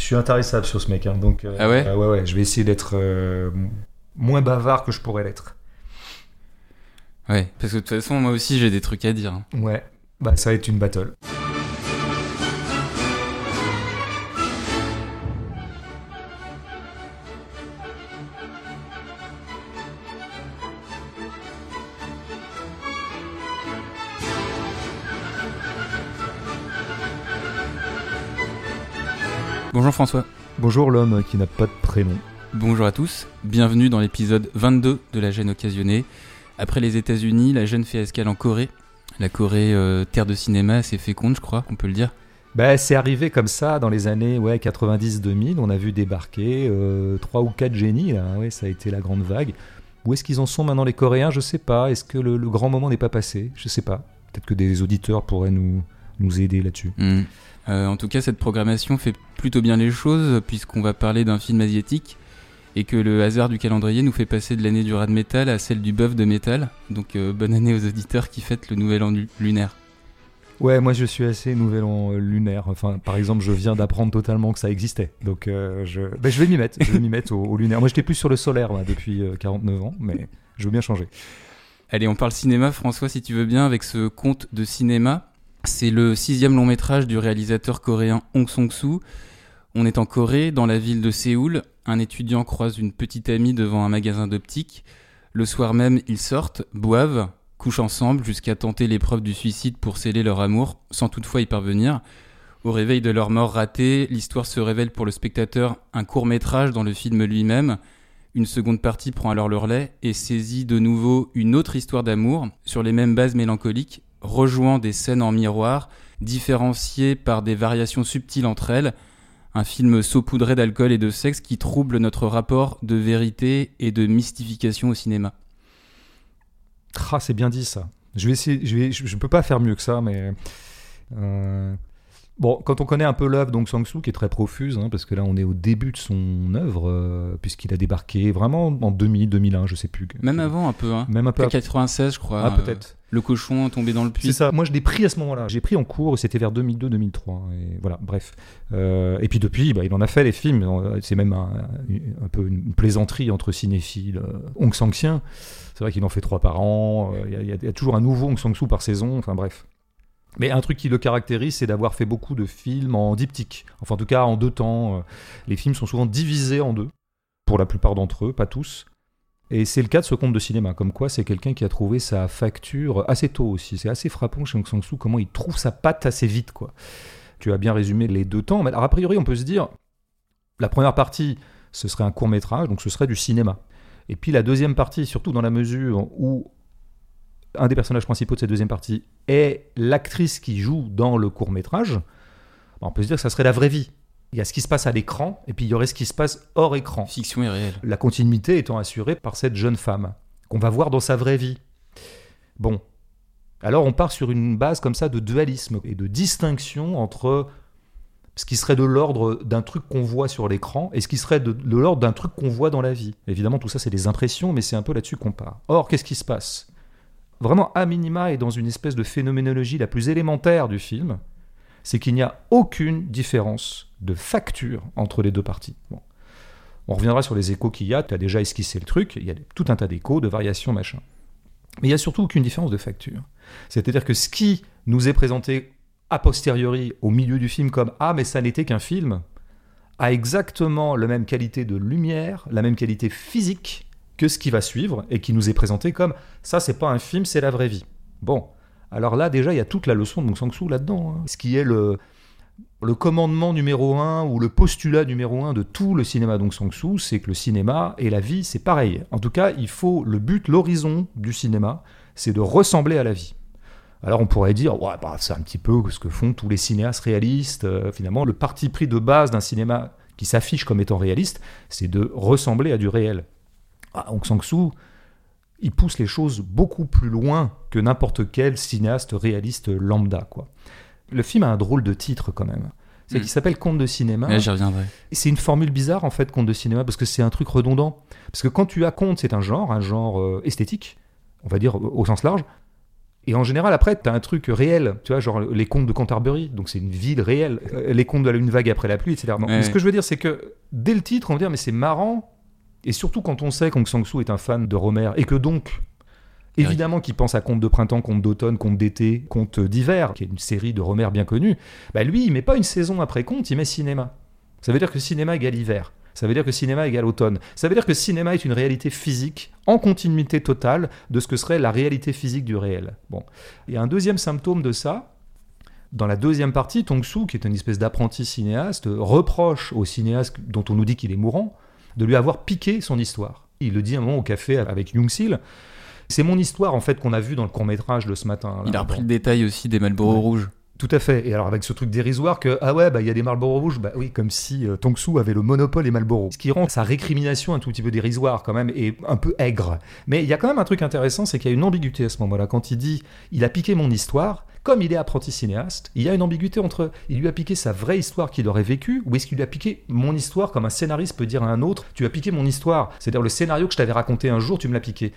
Je suis intarissable sur ce mec, hein, donc. euh, Ah ouais euh, Ouais, ouais. Je vais essayer d'être euh, moins bavard que je pourrais l'être. Ouais, parce que de toute façon, moi aussi, j'ai des trucs à dire. hein. Ouais. Bah, ça va être une battle. François. Bonjour l'homme qui n'a pas de prénom. Bonjour à tous. Bienvenue dans l'épisode 22 de la gêne occasionnée. Après les États-Unis, la gêne fait escale en Corée. La Corée, euh, terre de cinéma assez féconde, je crois, on peut le dire. Bah, c'est arrivé comme ça dans les années ouais, 90-2000. On a vu débarquer euh, trois ou quatre génies. Là. Ouais, ça a été la grande vague. Où est-ce qu'ils en sont maintenant les Coréens? Je sais pas. Est-ce que le, le grand moment n'est pas passé? Je sais pas. Peut-être que des auditeurs pourraient nous, nous aider là-dessus. Hmm. Euh, en tout cas, cette programmation fait plutôt bien les choses, puisqu'on va parler d'un film asiatique, et que le hasard du calendrier nous fait passer de l'année du rat de métal à celle du bœuf de métal. Donc euh, bonne année aux auditeurs qui fêtent le nouvel an lu- lunaire. Ouais, moi je suis assez nouvel an euh, lunaire. Enfin, par exemple, je viens d'apprendre totalement que ça existait. Donc euh, je, je vais m'y mettre. Je vais m'y mettre au, au lunaire. Moi j'étais plus sur le solaire moi, depuis euh, 49 ans, mais je veux bien changer. Allez, on parle cinéma, François, si tu veux bien, avec ce conte de cinéma. C'est le sixième long métrage du réalisateur coréen Hong Song-soo. On est en Corée, dans la ville de Séoul. Un étudiant croise une petite amie devant un magasin d'optique. Le soir même, ils sortent, boivent, couchent ensemble jusqu'à tenter l'épreuve du suicide pour sceller leur amour, sans toutefois y parvenir. Au réveil de leur mort ratée, l'histoire se révèle pour le spectateur un court métrage dans le film lui-même. Une seconde partie prend alors le relais et saisit de nouveau une autre histoire d'amour sur les mêmes bases mélancoliques, rejoint des scènes en miroir, différenciées par des variations subtiles entre elles. Un film saupoudré d'alcool et de sexe qui trouble notre rapport de vérité et de mystification au cinéma. Ah, c'est bien dit ça. Je vais essayer. Je vais. Je, je peux pas faire mieux que ça, mais. euh, Bon, quand on connaît un peu l'œuvre d'Ong Sang-soo, qui est très profuse, hein, parce que là on est au début de son œuvre, euh, puisqu'il a débarqué vraiment en 2000, 2001, je sais plus. Même avant un peu, hein. Même un peu. après. 96, je crois. Ah, euh, peut-être. Le cochon tombé dans le C'est puits. ça. Moi, je l'ai pris à ce moment-là. J'ai pris en cours, c'était vers 2002-2003. Et voilà, bref. Euh, et puis depuis, bah, il en a fait les films. Euh, C'est même un, peu une plaisanterie entre cinéphiles. Euh, Hong Sang-sien, c'est vrai qu'il en fait trois par an. Euh, Il y a- toujours un nouveau Hong Sang-soo par saison. Enfin bref. Mais un truc qui le caractérise, c'est d'avoir fait beaucoup de films en diptyque. Enfin, en tout cas, en deux temps. Euh, Les films sont souvent divisés en deux, pour la plupart d'entre eux, pas tous. Et c'est le cas de ce conte de cinéma, comme quoi c'est quelqu'un qui a trouvé sa facture assez tôt aussi. C'est assez frappant chez Hong Sang-soo comment il trouve sa patte assez vite. quoi. Tu as bien résumé les deux temps. Alors, a priori, on peut se dire, la première partie, ce serait un court métrage, donc ce serait du cinéma. Et puis la deuxième partie, surtout dans la mesure où un des personnages principaux de cette deuxième partie est l'actrice qui joue dans le court métrage, on peut se dire que ça serait la vraie vie. Il y a ce qui se passe à l'écran, et puis il y aurait ce qui se passe hors écran Fiction et réel. la continuité étant assurée par cette jeune femme, qu'on va voir dans sa vraie vie. Bon. Alors on part sur une base comme ça de dualisme et de distinction entre ce qui serait de l'ordre d'un truc qu'on voit sur l'écran et ce qui serait de, de l'ordre d'un truc qu'on voit dans la vie. Évidemment, tout ça, c'est des impressions, mais c'est un peu là-dessus qu'on part. Or, qu'est-ce qui se passe? Vraiment, à minima et dans une espèce de phénoménologie la plus élémentaire du film, c'est qu'il n'y a aucune différence de facture entre les deux parties. On reviendra sur les échos qu'il y a, tu as déjà esquissé le truc, il y a tout un tas d'échos, de variations, machin. Mais il n'y a surtout aucune différence de facture. C'est-à-dire que ce qui nous est présenté a posteriori au milieu du film comme Ah, mais ça n'était qu'un film, a exactement la même qualité de lumière, la même qualité physique que ce qui va suivre et qui nous est présenté comme Ça, c'est pas un film, c'est la vraie vie. Bon, alors là, déjà, il y a toute la leçon de Sang-soo là-dedans. hein. Ce qui est le, le commandement numéro un ou le postulat numéro un de tout le cinéma d'Ong Sang-soo, c'est que le cinéma et la vie, c'est pareil. En tout cas, il faut le but, l'horizon du cinéma, c'est de ressembler à la vie. Alors on pourrait dire, ouais, bah, c'est un petit peu ce que font tous les cinéastes réalistes. Euh, finalement, le parti pris de base d'un cinéma qui s'affiche comme étant réaliste, c'est de ressembler à du réel. Ah, Hong Sang-soo, il pousse les choses beaucoup plus loin que n'importe quel cinéaste réaliste lambda. Quoi. Le film a un drôle de titre quand même. C'est Mm. qu'il s'appelle Conte de cinéma. J'y reviendrai. C'est une formule bizarre en fait, conte de cinéma, parce que c'est un truc redondant. Parce que quand tu as conte, c'est un genre, un genre euh, esthétique, on va dire au sens large. Et en général, après, tu as un truc réel, tu vois, genre les contes de Canterbury, donc c'est une ville réelle, euh, les contes de la lune vague après la pluie, etc. Non. Ouais. Mais ce que je veux dire, c'est que dès le titre, on va dire, mais c'est marrant, et surtout quand on sait qu'Aung Sang-soo est un fan de Romer, et que donc, évidemment, qu'il pense à contes de printemps, contes d'automne, contes d'été, contes d'hiver, qui est une série de Romer bien connue, bah lui, il met pas une saison après conte, il met cinéma. Ça veut dire que cinéma égale hiver. Ça veut dire que cinéma égale automne. Ça veut dire que cinéma est une réalité physique en continuité totale de ce que serait la réalité physique du réel. Bon. A un deuxième symptôme de ça. Dans la deuxième partie, Tong-soo, qui est une espèce d'apprenti cinéaste, reproche au cinéaste dont on nous dit qu'il est mourant de lui avoir piqué son histoire. Il le dit un moment au café avec Young-sil. C'est mon histoire en fait qu'on a vu dans le court métrage de ce matin. là. Il a repris le détail aussi des Malboro Ouais. rouges. Tout à fait. Et alors avec ce truc dérisoire que ah ouais bah il y a des Marlboro rouges, bah oui comme si euh, Tong-soo avait le monopole des Marlboro. Ce qui rend sa récrimination un tout petit peu dérisoire quand même et un peu aigre. Mais il y a quand même un truc intéressant, c'est qu'il y a une ambiguïté à ce moment-là quand il dit il a piqué mon histoire. Comme il est apprenti cinéaste, il y a une ambiguïté entre il lui a piqué sa vraie histoire qu'il aurait vécue ou est-ce qu'il lui a piqué mon histoire comme un scénariste peut dire à un autre tu as piqué mon histoire, c'est-à-dire le scénario que je t'avais raconté un jour, tu me l'as piqué.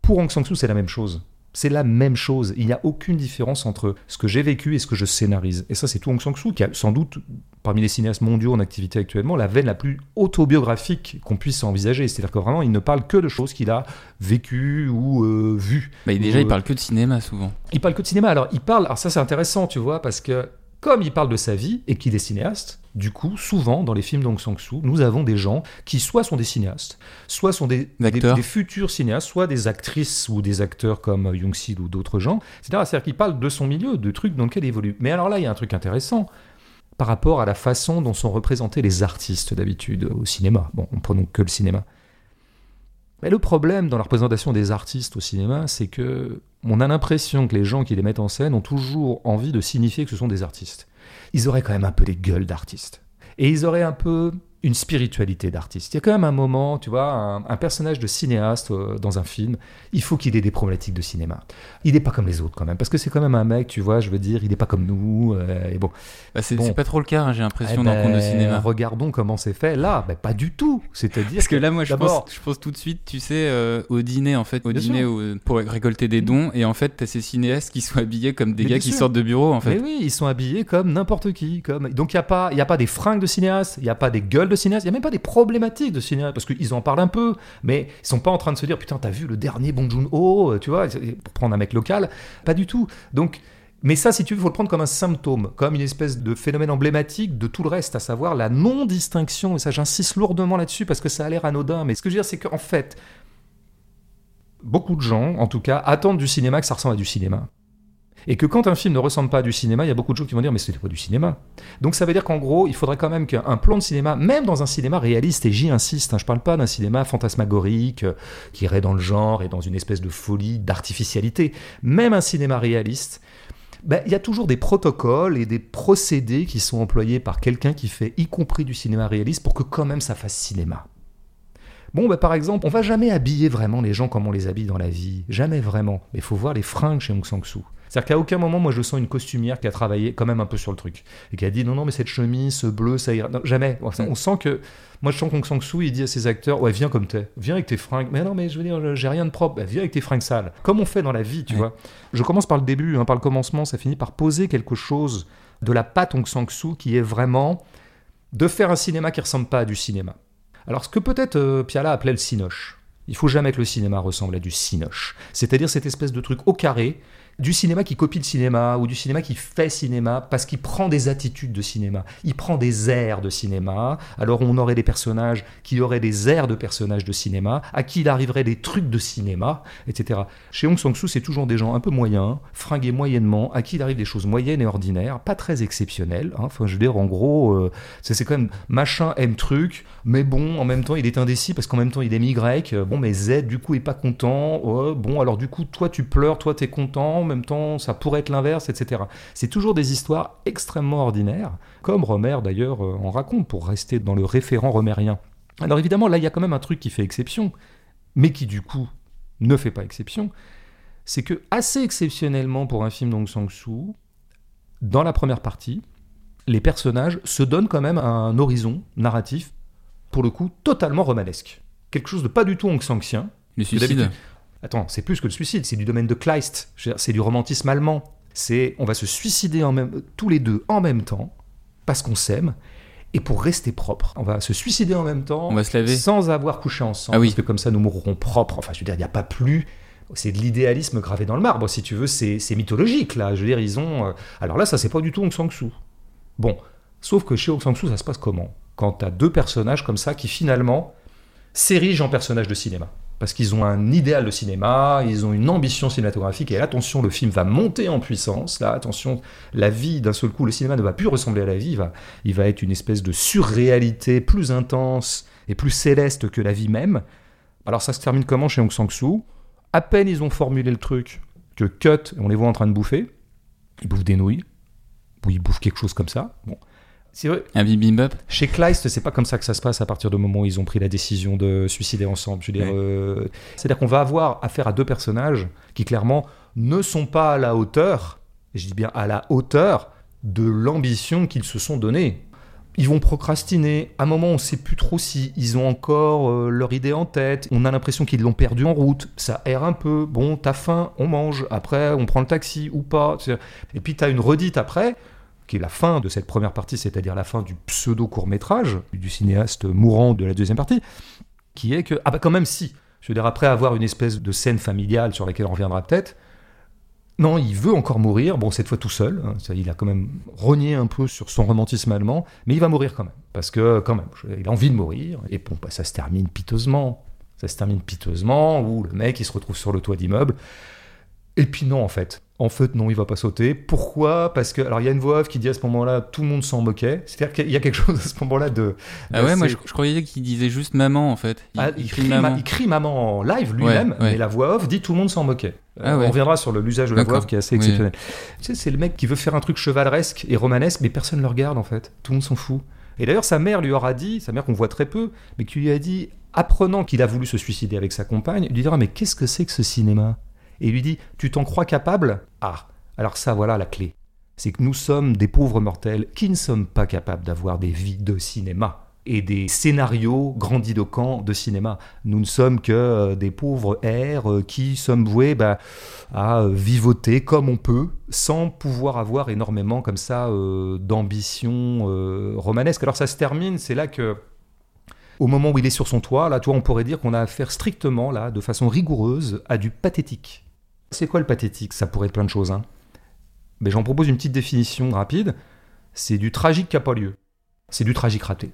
Pour Aung San Suu, c'est la même chose. C'est la même chose. Il n'y a aucune différence entre ce que j'ai vécu et ce que je scénarise. Et ça, c'est tout Aung San Suu qui a sans doute, parmi les cinéastes mondiaux en activité actuellement, la veine la plus autobiographique qu'on puisse envisager. C'est-à-dire que vraiment, il ne parle que de choses qu'il a vécues ou euh, vues. Bah, déjà, Ou, il euh, parle que de cinéma souvent. il parle que de cinéma. Alors, il parle. Alors, ça, c'est intéressant, tu vois, parce que comme il parle de sa vie et qu'il est cinéaste, du coup, souvent, dans les films d'Aung San Suu, nous avons des gens qui soit sont des cinéastes, soit sont des, des, futurs cinéastes, soit des actrices ou des acteurs comme Young Sil ou d'autres gens. etc. C'est-à-dire qu'il parle de son milieu, de trucs dans lesquels il évolue. Mais alors là, il y a un truc intéressant par rapport à la façon dont sont représentés les artistes d'habitude au cinéma. Bon, en prenons que le cinéma. Mais le problème dans la représentation des artistes au cinéma, c'est que on a l'impression que les gens qui les mettent en scène ont toujours envie de signifier que ce sont des artistes. Ils auraient quand même un peu les gueules d'artistes. Et ils auraient un peu une spiritualité d'artiste. Il y a quand même un moment, tu vois, un, un personnage de cinéaste euh, dans un film, il faut qu'il ait des problématiques de cinéma. Il n'est pas comme les autres quand même, parce que c'est quand même un mec, tu vois, je veux dire, il n'est pas comme nous. euh, et bon, Bah, c'est Bon. pas trop le cas, hein, j'ai l'impression, Eh dans le compte de ben, cinéma. Regardons comment c'est fait. Là, ben, pas du tout. C'est-à-dire Parce que là, moi, je pense, je pense tout de suite, tu sais, euh, au dîner, en fait, au Bien dîner où- pour récolter des dons, et en fait, t'as ces cinéastes qui sont habillés comme des Mais gars qui sûr. sortent de bureau, en fait. Mais oui, ils sont habillés comme n'importe qui. Comme... Donc il n'y a, pas- y a pas des fringues de cinéaste, il n'y a pas des gueules de cinéaste, il n'y a même pas des problématiques de cinéaste, parce qu'ils en parlent un peu, mais ils sont pas en train de se dire putain, t'as vu le dernier Bong Joon-ho, tu vois, pour prendre un mec local. Pas du tout. Donc. Mais ça, si tu veux, faut le prendre comme un symptôme, comme une espèce de phénomène emblématique de tout le reste, à savoir la non-distinction. Et ça, j'insiste lourdement là-dessus parce que ça a l'air anodin. Mais ce que je veux dire, c'est qu'en fait, beaucoup de gens, en tout cas, attendent du cinéma que ça ressemble à du cinéma. Et que quand un film ne ressemble pas à du cinéma, il y a beaucoup de gens qui vont dire mais c'était pas du cinéma. Donc ça veut dire qu'en gros, il faudrait quand même qu'un plan de cinéma, même dans un cinéma réaliste, et j'y insiste, hein, je parle pas d'un cinéma fantasmagorique euh, qui irait dans le genre et dans une espèce de folie, d'artificialité, même un cinéma réaliste, ben, il y a toujours des protocoles et des procédés qui sont employés par quelqu'un qui fait y compris du cinéma réaliste pour que quand même ça fasse cinéma. Bon, bah, par exemple, on va jamais habiller vraiment les gens comme on les habille dans la vie. Jamais vraiment. Mais il faut voir les fringues chez Aung San Suu. C'est-à-dire qu'à aucun moment, moi, je sens une costumière qui a travaillé quand même un peu sur le truc. Et qui a dit non, non, mais cette chemise, ce bleu, ça ira. Non, jamais. On sent- on sent que. Moi, je sens qu'Aung San Suu, il dit à ses acteurs Ouais, viens comme t'es. Viens avec tes fringues. Mais non, mais je veux dire, j'ai rien de propre. Bah, viens avec tes fringues sales. Comme on fait dans la vie, tu Ouais. vois. Je commence par le début, hein, par le commencement. Ça finit par poser quelque chose de la patte Aung San Suu qui est vraiment de faire un cinéma qui ressemble pas à du cinéma. Alors, ce que peut-être euh, Piala appelait le cinoche. Il faut jamais que le cinéma ressemble à du cinoche. C'est-à-dire cette espèce de truc au carré, du cinéma qui copie le cinéma, ou du cinéma qui fait cinéma, parce qu'il prend des attitudes de cinéma. Il prend des airs de cinéma. Alors on aurait des personnages qui auraient des airs de personnages de cinéma, à qui il arriverait des trucs de cinéma, etc. Chez Aung San Suu, c'est toujours des gens un peu moyens, fringués moyennement, à qui il arrive des choses moyennes et ordinaires, pas très exceptionnelles. hein. Enfin, je veux dire, en gros, euh, c'est quand même machin aime truc, mais bon, en même temps, il est indécis parce qu'en même temps, il aime Y. Bon, mais Z, du coup, est pas content. Ouais, bon, alors du coup, toi, tu pleures, toi, t'es content. En même temps, ça pourrait être l'inverse, etc. C'est toujours des histoires extrêmement ordinaires, comme Romer, d'ailleurs, euh, en raconte, pour rester dans le référent romérien. Alors évidemment, là, il y a quand même un truc qui fait exception, mais qui, du coup, ne fait pas exception. C'est que, assez exceptionnellement pour un film d'Aung San Suu, dans la première partie, les personnages se donnent quand même un horizon narratif, pour le coup, totalement romanesque. Quelque chose de pas du tout San Sien. Le suicide. Attends, c'est plus que le suicide, c'est du domaine de Kleist. C'est du romantisme allemand. C'est on va se suicider en même, tous les deux en même temps parce qu'on s'aime et pour rester propre. On va se suicider en même temps On va se laver. sans avoir couché ensemble. Ah oui. Parce que comme ça, nous mourrons propres. Enfin, je veux dire, il n'y a pas plus. C'est de l'idéalisme gravé dans le marbre, si tu veux. C'est mythologique, là. Je veux dire, ils ont. euh, Alors là, ça, c'est pas du tout Aung San Suu. Bon. Sauf que chez Aung San Suu, ça se passe comment? Quand tu deux personnages comme ça qui finalement s'érigent en personnages de cinéma. Parce qu'ils ont un idéal de cinéma, ils ont une ambition cinématographique, et attention, le film va monter en puissance. Là, attention, la vie, d'un seul coup, le cinéma ne va plus ressembler à la vie, il va, être une espèce de surréalité plus intense et plus céleste que la vie même. Alors ça se termine comment chez Aung San Suu? À peine ils ont formulé le truc que cut, on les voit en train de bouffer. Ils bouffent des nouilles. Ou ils bouffent quelque chose comme ça. Bon. C'est vrai, Un bibimbap chez Kleist, c'est pas comme ça que ça se passe à partir du moment où ils ont pris la décision de suicider ensemble. Je veux dire, Ouais. euh, c'est-à-dire qu'on va avoir affaire à deux personnages qui clairement ne sont pas à la hauteur, et je dis bien à la hauteur de l'ambition qu'ils se sont donnée. Ils vont procrastiner. À un moment, on ne sait plus trop si ils ont encore euh, leur idée en tête. On a l'impression qu'ils l'ont perdu en route. Ça erre un peu. Bon, t'as faim, on mange. Après, on prend le taxi ou pas. Et puis, t'as une redite après qui est la fin de cette première partie, c'est-à-dire la fin du pseudo court-métrage du cinéaste mourant de la deuxième partie, qui est que, ah bah quand même si, je veux dire, après avoir une espèce de scène familiale sur laquelle on reviendra peut-être, non, il veut encore mourir, bon, cette fois tout seul, hein, ça, il a quand même rogné un peu sur son romantisme allemand, mais il va mourir quand même, parce que quand même, il a envie de mourir, et bon, bah, ça se termine piteusement, ça se termine piteusement, où le mec, il se retrouve sur le toit d'immeuble, et puis non, en fait. En fait, non, il va pas sauter. Pourquoi? Parce que, alors, il y a une voix off qui dit à ce moment-là, tout le monde s'en moquait. C'est-à-dire qu'il y a quelque chose à ce moment-là de. Ah ouais, moi je, je croyais qu'il disait juste maman en fait. Il, Ah, il il, crie maman. ma- il crie maman en live lui-même, Ouais, ouais. mais la voix off dit tout le monde s'en moquait. Euh, Ah ouais. On reviendra sur l'usage de la voix off qui est assez Oui. exceptionnel. Tu sais, c'est le mec qui veut faire un truc chevaleresque et romanesque, mais personne ne le regarde en fait. Tout le monde s'en fout. Et d'ailleurs, sa mère lui aura dit, sa mère qu'on voit très peu, mais qui lui a dit, apprenant qu'il a voulu se suicider avec sa compagne, il lui dira Mais qu'est-ce que c'est que ce cinéma? Et lui dit Tu t'en crois capable? Ah, alors ça, voilà la clé. C'est que nous sommes des pauvres mortels qui ne sommes pas capables d'avoir des vies de cinéma et des scénarios grandiloquents de cinéma. Nous ne sommes que euh, des pauvres airs euh, qui sommes voués bah, à euh, vivoter comme on peut, sans pouvoir avoir énormément comme ça euh, d'ambition romanesque. Alors ça se termine, c'est là que au moment où il est sur son toit, là, toi, on pourrait dire qu'on a affaire strictement, là, de façon rigoureuse, à du pathétique. C'est quoi le pathétique? Ça pourrait être plein de choses. Hein. Mais j'en propose une petite définition rapide. C'est du tragique qui n'a pas lieu. C'est du tragique raté.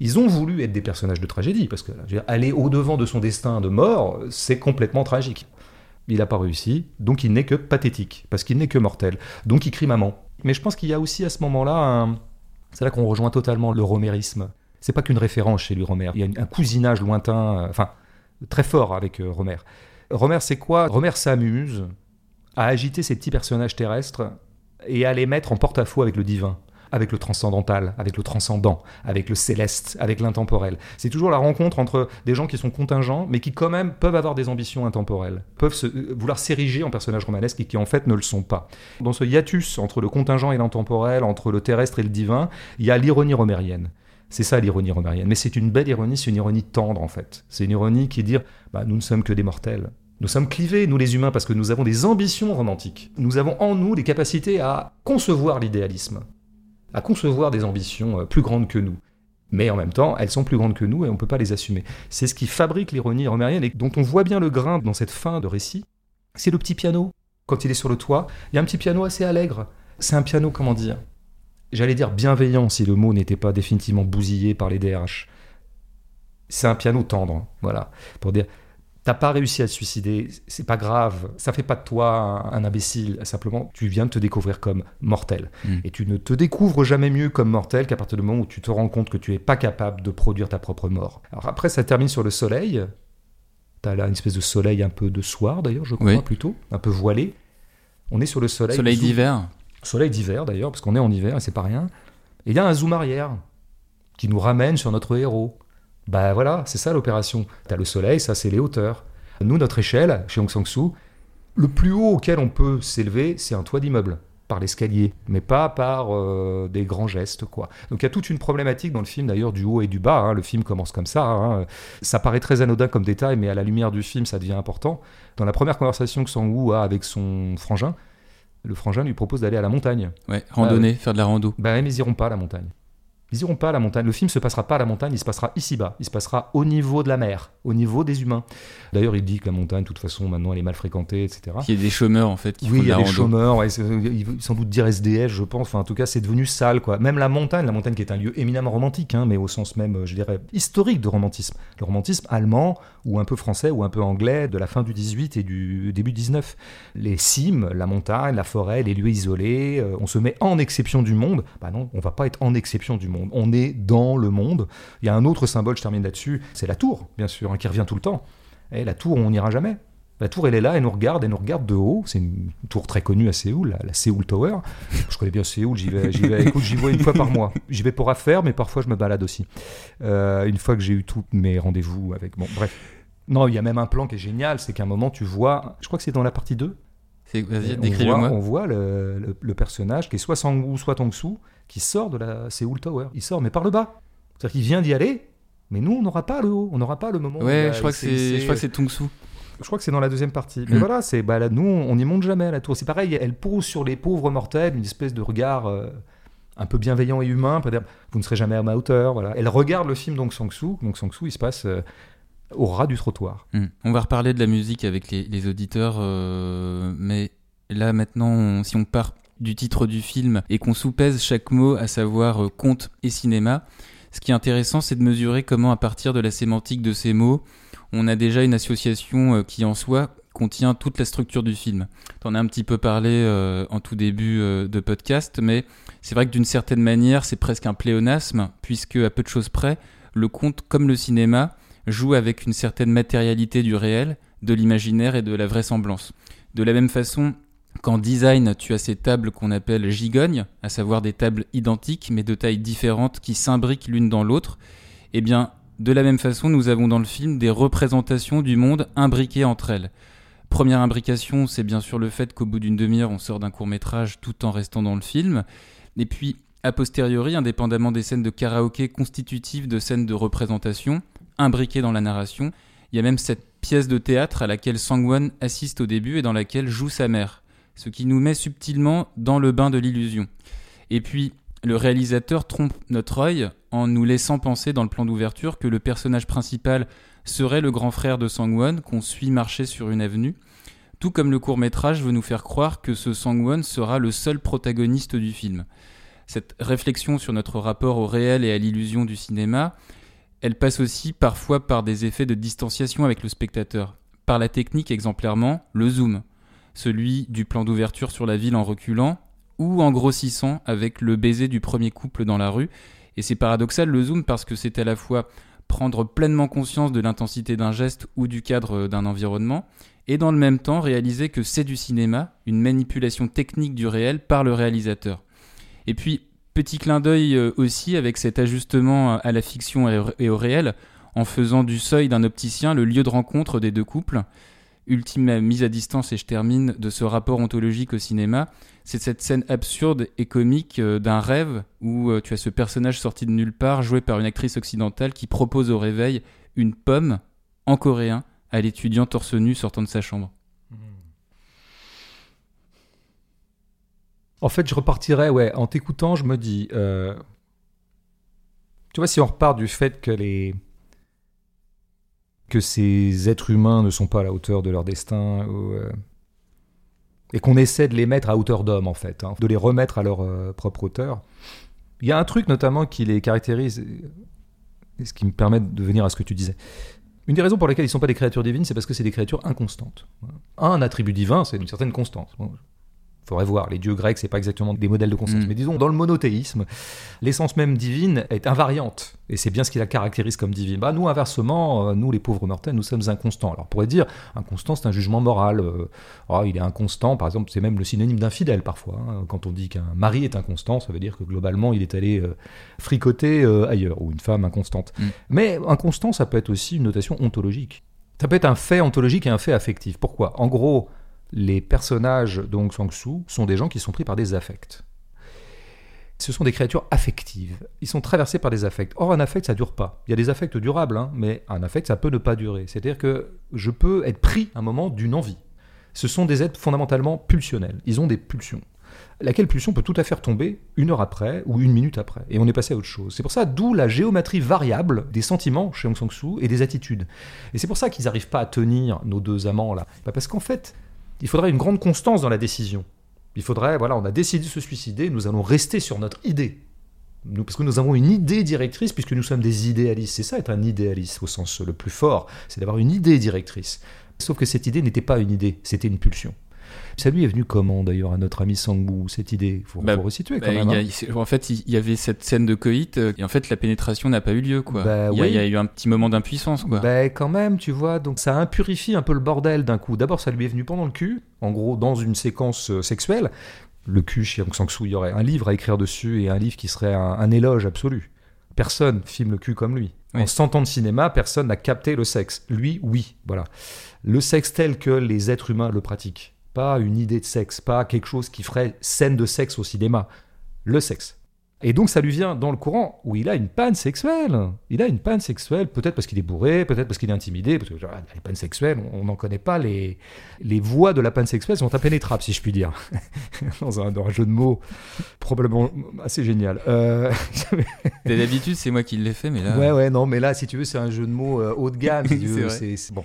Ils ont voulu être des personnages de tragédie, parce que aller au-devant de son destin de mort, c'est complètement tragique. Il n'a pas réussi, donc il n'est que pathétique, parce qu'il n'est que mortel. Donc il crie maman. Mais je pense qu'il y a aussi à ce moment-là, c'est là qu'on rejoint totalement le romérisme. C'est pas qu'une référence chez lui, Romer. Il y a un cousinage lointain, euh, enfin, très fort avec euh, Romer. Romer, c'est quoi Romer s'amuse à agiter ces petits personnages terrestres et à les mettre en porte-à-faux avec le divin, avec le transcendantal, avec le transcendant, avec le céleste, avec l'intemporel. C'est toujours la rencontre entre des gens qui sont contingents, mais qui quand même peuvent avoir des ambitions intemporelles, peuvent euh, vouloir s'ériger en personnages romanesques et qui en fait ne le sont pas. Dans ce hiatus entre le contingent et l'intemporel, entre le terrestre et le divin, il y a l'ironie romérienne. C'est ça l'ironie romérienne. Mais c'est une belle ironie, c'est une ironie tendre en fait. C'est une ironie qui dire bah, nous ne sommes que des mortels. Nous sommes clivés, nous les humains, parce que nous avons des ambitions romantiques. Nous avons en nous des capacités à concevoir l'idéalisme, à concevoir des ambitions euh, plus grandes que nous. Mais en même temps, elles sont plus grandes que nous et on ne peut pas les assumer. C'est ce qui fabrique l'ironie romérienne et dont on voit bien le grain dans cette fin de récit. C'est le petit piano. Quand il est sur le toit, il y a un petit piano assez allègre. C'est un piano, comment dire? J'allais dire bienveillant si le mot n'était pas définitivement bousillé par les DRH. C'est un piano tendre, voilà, pour dire t'as pas réussi à te suicider, c'est pas grave, ça fait pas de toi un, imbécile, simplement tu viens de te découvrir comme mortel. Mm. Et tu ne te découvres jamais mieux comme mortel qu'à partir du moment où tu te rends compte que tu es pas capable de produire ta propre mort. Alors après, ça termine sur le soleil. T'as là une espèce de soleil un peu de soir d'ailleurs, je crois Oui. plutôt, un peu voilé. On est sur le soleil. Soleil d'hiver. Soleil d'hiver d'ailleurs, parce qu'on est en hiver et c'est pas rien. Et il y a un zoom arrière qui nous ramène sur notre héros. Bah voilà, c'est ça l'opération. T'as le soleil, ça c'est les hauteurs. Nous, notre échelle, chez Aung San Suu, le plus haut auquel on peut s'élever, c'est un toit d'immeuble. par l'escalier, mais pas par euh, des grands gestes, quoi. Donc il y a toute une problématique dans le film, d'ailleurs, du haut et du bas. hein. Le film commence comme ça. hein. Ça paraît très anodin comme détail, mais à la lumière du film, ça devient important. Dans la première conversation que Sang-woo a avec son frangin, le frangin lui propose d'aller à la montagne. Ouais, randonnée, faire de la rando. Ben, mais ils iront pas à la montagne. Ils iront pas à la montagne. Le film se passera pas à la montagne, il se passera ici-bas. Il se passera au niveau de la mer, au niveau des humains. D'ailleurs, il dit que la montagne, de toute façon, maintenant, elle est mal fréquentée, etc. Il y a des chômeurs en fait qui Oui, il y a des rando. chômeurs, ouais, sans doute dire SDF, je pense. Enfin, en tout cas, c'est devenu sale, quoi. Même la montagne, la montagne qui est un lieu éminemment romantique, hein, mais au sens même, euh, je dirais, historique de romantisme. Le romantisme allemand, ou un peu français, ou un peu anglais, de la fin du 18 et du début 19. Les cimes, la montagne, la forêt, les lieux isolés, euh, on se met en exception du monde. Bah non, on va pas être en exception du monde. On est dans le monde. Il y a un autre symbole, je termine là-dessus, c'est la tour, bien sûr, hein, qui revient tout le temps. Et la tour, on n'ira jamais. La tour, elle est là, elle nous regarde, elle nous regarde de haut. C'est une tour très connue à Séoul, la, la Séoul Tower. Je connais bien Séoul, j'y vais, j'y vais, écoute, j'y vais une fois par mois. J'y vais pour affaires, mais parfois je me balade aussi. Euh, une fois que j'ai eu tous mes rendez-vous avec. Bon, bref. Non, il y a même un plan qui est génial, c'est qu'à un moment, tu vois, je crois que c'est dans la partie 2, C'est- Vas-y, on voit, décris-le-moi. on voit le, le- le personnage qui est soit Sang-woo, soit Tong-soo, qui sort de la Séoul Tower. Il sort, mais par le bas. C'est-à-dire qu'il vient d'y aller, mais nous, on n'aura pas le haut, on n'aura pas le moment. où Ouais, a- je crois que c'est, je crois que c'est Tong-Soo. je crois que c'est dans la deuxième partie. Mais Mm. voilà, c'est bah, là, nous, on n'y monte jamais à la tour. C'est pareil, elle pose sur les pauvres mortels une espèce de regard euh, un peu bienveillant et humain. Peut dire, vous ne serez jamais à ma hauteur. Voilà. Elle regarde le film donc Sang-soo. Donc Sang-soo, il se passe euh, au ras du trottoir. Hmm. On va reparler de la musique avec les, auditeurs, euh, mais là maintenant, si on part du titre du film et qu'on sous-pèse chaque mot, à savoir euh, conte et cinéma, ce qui est intéressant, c'est de mesurer comment, à partir de la sémantique de ces mots, on a déjà une association euh, qui en soi contient toute la structure du film. T'en as un petit peu parlé en tout début de podcast, mais c'est vrai que d'une certaine manière, c'est presque un pléonasme, puisque à peu de choses près, le conte, comme le cinéma, joue avec une certaine matérialité du réel, de l'imaginaire et de la vraisemblance. De la même façon qu'en design, tu as ces tables qu'on appelle gigognes, à savoir des tables identiques mais de tailles différentes qui s'imbriquent l'une dans l'autre, eh bien, de la même façon, nous avons dans le film des représentations du monde imbriquées entre elles. Première imbrication, c'est bien sûr le fait qu'au bout d'une demi-heure, on sort d'un court métrage tout en restant dans le film. Et puis, a posteriori, indépendamment des scènes de karaoké constitutives de scènes de représentation, imbriquées dans la narration, il y a même cette pièce de théâtre à laquelle Sangwon assiste au début et dans laquelle joue sa mère, ce qui nous met subtilement dans le bain de l'illusion. Et puis, le réalisateur trompe notre œil en nous laissant penser dans le plan d'ouverture que le personnage principal serait le grand frère de Sangwon qu'on suit marcher sur une avenue, tout comme le court métrage veut nous faire croire que ce Sangwon sera le seul protagoniste du film. Cette réflexion sur notre rapport au réel et à l'illusion du cinéma, elle passe aussi parfois par des effets de distanciation avec le spectateur, par la technique exemplairement, le zoom, celui du plan d'ouverture sur la ville en reculant, ou en grossissant avec le baiser du premier couple dans la rue. Et c'est paradoxal le zoom parce que c'est à la fois prendre pleinement conscience de l'intensité d'un geste ou du cadre d'un environnement, et dans le même temps réaliser que c'est du cinéma, une manipulation technique du réel par le réalisateur. Et puis, petit clin d'œil euh, aussi avec cet ajustement à la fiction et au- réel, en faisant du seuil d'un opticien le lieu de rencontre des deux couples. Ultime mise à distance, et je termine, de ce rapport ontologique au cinéma, c'est cette scène absurde et comique euh, d'un rêve où euh, tu as ce personnage sorti de nulle part, joué par une actrice occidentale, qui propose au réveil une pomme en coréen à l'étudiant torse nu sortant de sa chambre. En fait, je repartirais, ouais, en t'écoutant, je me dis, euh, tu vois, si on repart du fait que les que ces êtres humains ne sont pas à la hauteur de leur destin, euh, et qu'on essaie de les mettre à hauteur d'homme, en fait, hein, de les remettre à leur euh, propre hauteur. Il y a un truc notamment qui les caractérise, et ce qui me permet de venir à ce que tu disais. Une des raisons pour lesquelles ils ne sont pas des créatures divines, c'est parce que c'est des créatures inconstantes. Un attribut divin, c'est une certaine constance. Faudrait voir. Les dieux grecs, c'est pas exactement des modèles de constance. Mm. Mais disons, dans le monothéisme, l'essence même divine est invariante. Et c'est bien ce qui la caractérise comme divine. Bah, nous, inversement, euh, nous, les pauvres mortels, nous sommes inconstants. Alors, on pourrait dire, inconstant, c'est un jugement moral. Euh, oh, il est inconstant, par exemple, c'est même le synonyme d'infidèle parfois. hein. Quand on dit qu'un mari est inconstant, ça veut dire que globalement, il est allé euh, fricoter ailleurs, ou une femme inconstante. Mm. Mais inconstant, ça peut être aussi une notation ontologique. Ça peut être un fait ontologique et un fait affectif. Pourquoi? En gros, les personnages de Hong Sang-soo sont des gens qui sont pris par des affects. Ce sont des créatures affectives. Ils sont traversés par des affects. Or, un affect, ça dure pas. Il y a des affects durables, hein, mais un affect, ça peut ne pas durer. C'est-à-dire que je peux être pris à un moment d'une envie. Ce sont des êtres fondamentalement pulsionnels. Ils ont des pulsions. Laquelle pulsion peut tout à fait tomber une heure après ou une minute après. Et on est passé à autre chose. C'est pour ça, d'où la géométrie variable des sentiments chez Hong Sang-soo et des attitudes. Et c'est pour ça qu'ils n'arrivent pas à tenir nos deux amants là. Bah, parce qu'en fait, il faudrait une grande constance dans la décision. Il faudrait, voilà, on a décidé de se suicider, nous allons rester sur notre idée. Parce que nous avons une idée directrice, puisque nous sommes des idéalistes. C'est ça être un idéaliste au sens le plus fort, c'est d'avoir une idée directrice. Sauf que cette idée n'était pas une idée, c'était une pulsion. Ça lui est venu comment d'ailleurs à notre ami Sangbu, cette idée? Il faut, Bah, faut resituer quand Bah, même. y a- hein. en fait, il y avait cette scène de coït euh, et en fait, la pénétration n'a pas eu lieu. Quoi. Bah, il, y a, oui. il y a eu un petit moment d'impuissance. Quoi. Ben quand même, tu vois, donc ça impurifie un peu le bordel d'un coup. D'abord, ça lui est venu pendant le cul, en gros, dans une séquence euh, sexuelle. Le cul chez Aung San Suu, il y aurait un livre à écrire dessus et un livre qui serait un, un éloge absolu. Personne filme le cul comme lui. Oui. En 100 ans de cinéma, personne n'a capté le sexe. Lui, oui, voilà. Le sexe tel que les êtres humains le pratiquent. Pas une idée de sexe, pas quelque chose qui ferait scène de sexe au cinéma. Le sexe. Et donc ça lui vient dans le courant où il a une panne sexuelle. Il a une panne sexuelle, peut-être parce qu'il est bourré, peut-être parce qu'il est intimidé, parce que genre, les pannes sexuelles, on n'en connaît pas les, les voies de la panne sexuelle sont impénétrables, si je puis dire. dans, un, dans un jeu de mots probablement assez génial. Euh, D'habitude, c'est moi qui l'ai fait, mais là, ouais, ouais, non, mais là, si tu veux, c'est un jeu de mots euh, haut de gamme. si c'est bon.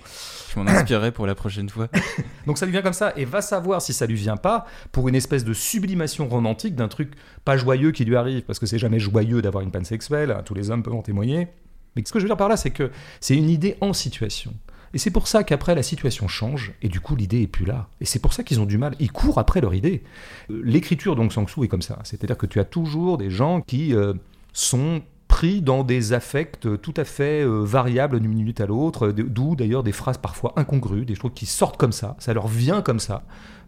je m'en inspirerai pour la prochaine fois. Donc ça lui vient comme ça, et va savoir si ça lui vient pas pour une espèce de sublimation romantique d'un truc pas joyeux qui lui arrive, parce que c'est jamais joyeux d'avoir une panne sexuelle, hein, tous les hommes peuvent en témoigner. Mais ce que je veux dire par là, c'est que c'est une idée en situation. Et c'est pour ça qu'après, la situation change, et du coup, l'idée est plus là. Et c'est pour ça qu'ils ont du mal. Ils courent après leur idée. Euh, L'écriture d'Aung San Suu est comme ça. C'est-à-dire que tu as toujours des gens qui euh, sont pris dans des affects tout à fait euh, variables d'une minute à l'autre, euh, d'où d'ailleurs des phrases parfois incongrues, des choses qui sortent comme ça, ça leur vient comme ça.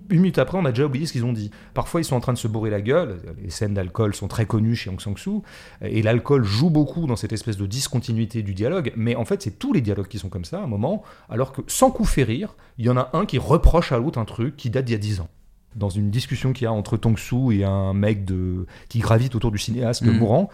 Une minute après, on a déjà oublié ce qu'ils ont dit. Parfois, ils sont en train de se bourrer la gueule. Les scènes d'alcool sont très connues chez Aung San Suu. Et l'alcool joue beaucoup dans cette espèce de discontinuité du dialogue. Mais en fait, c'est tous les dialogues qui sont comme ça à un moment. Alors que, sans coup férir, il y en a un qui reproche à l'autre un truc qui date d'il y a 10 ans. Dans une discussion qu'il y a entre Tong Soo et un mec de... qui gravite autour du cinéaste Mhm. mourant,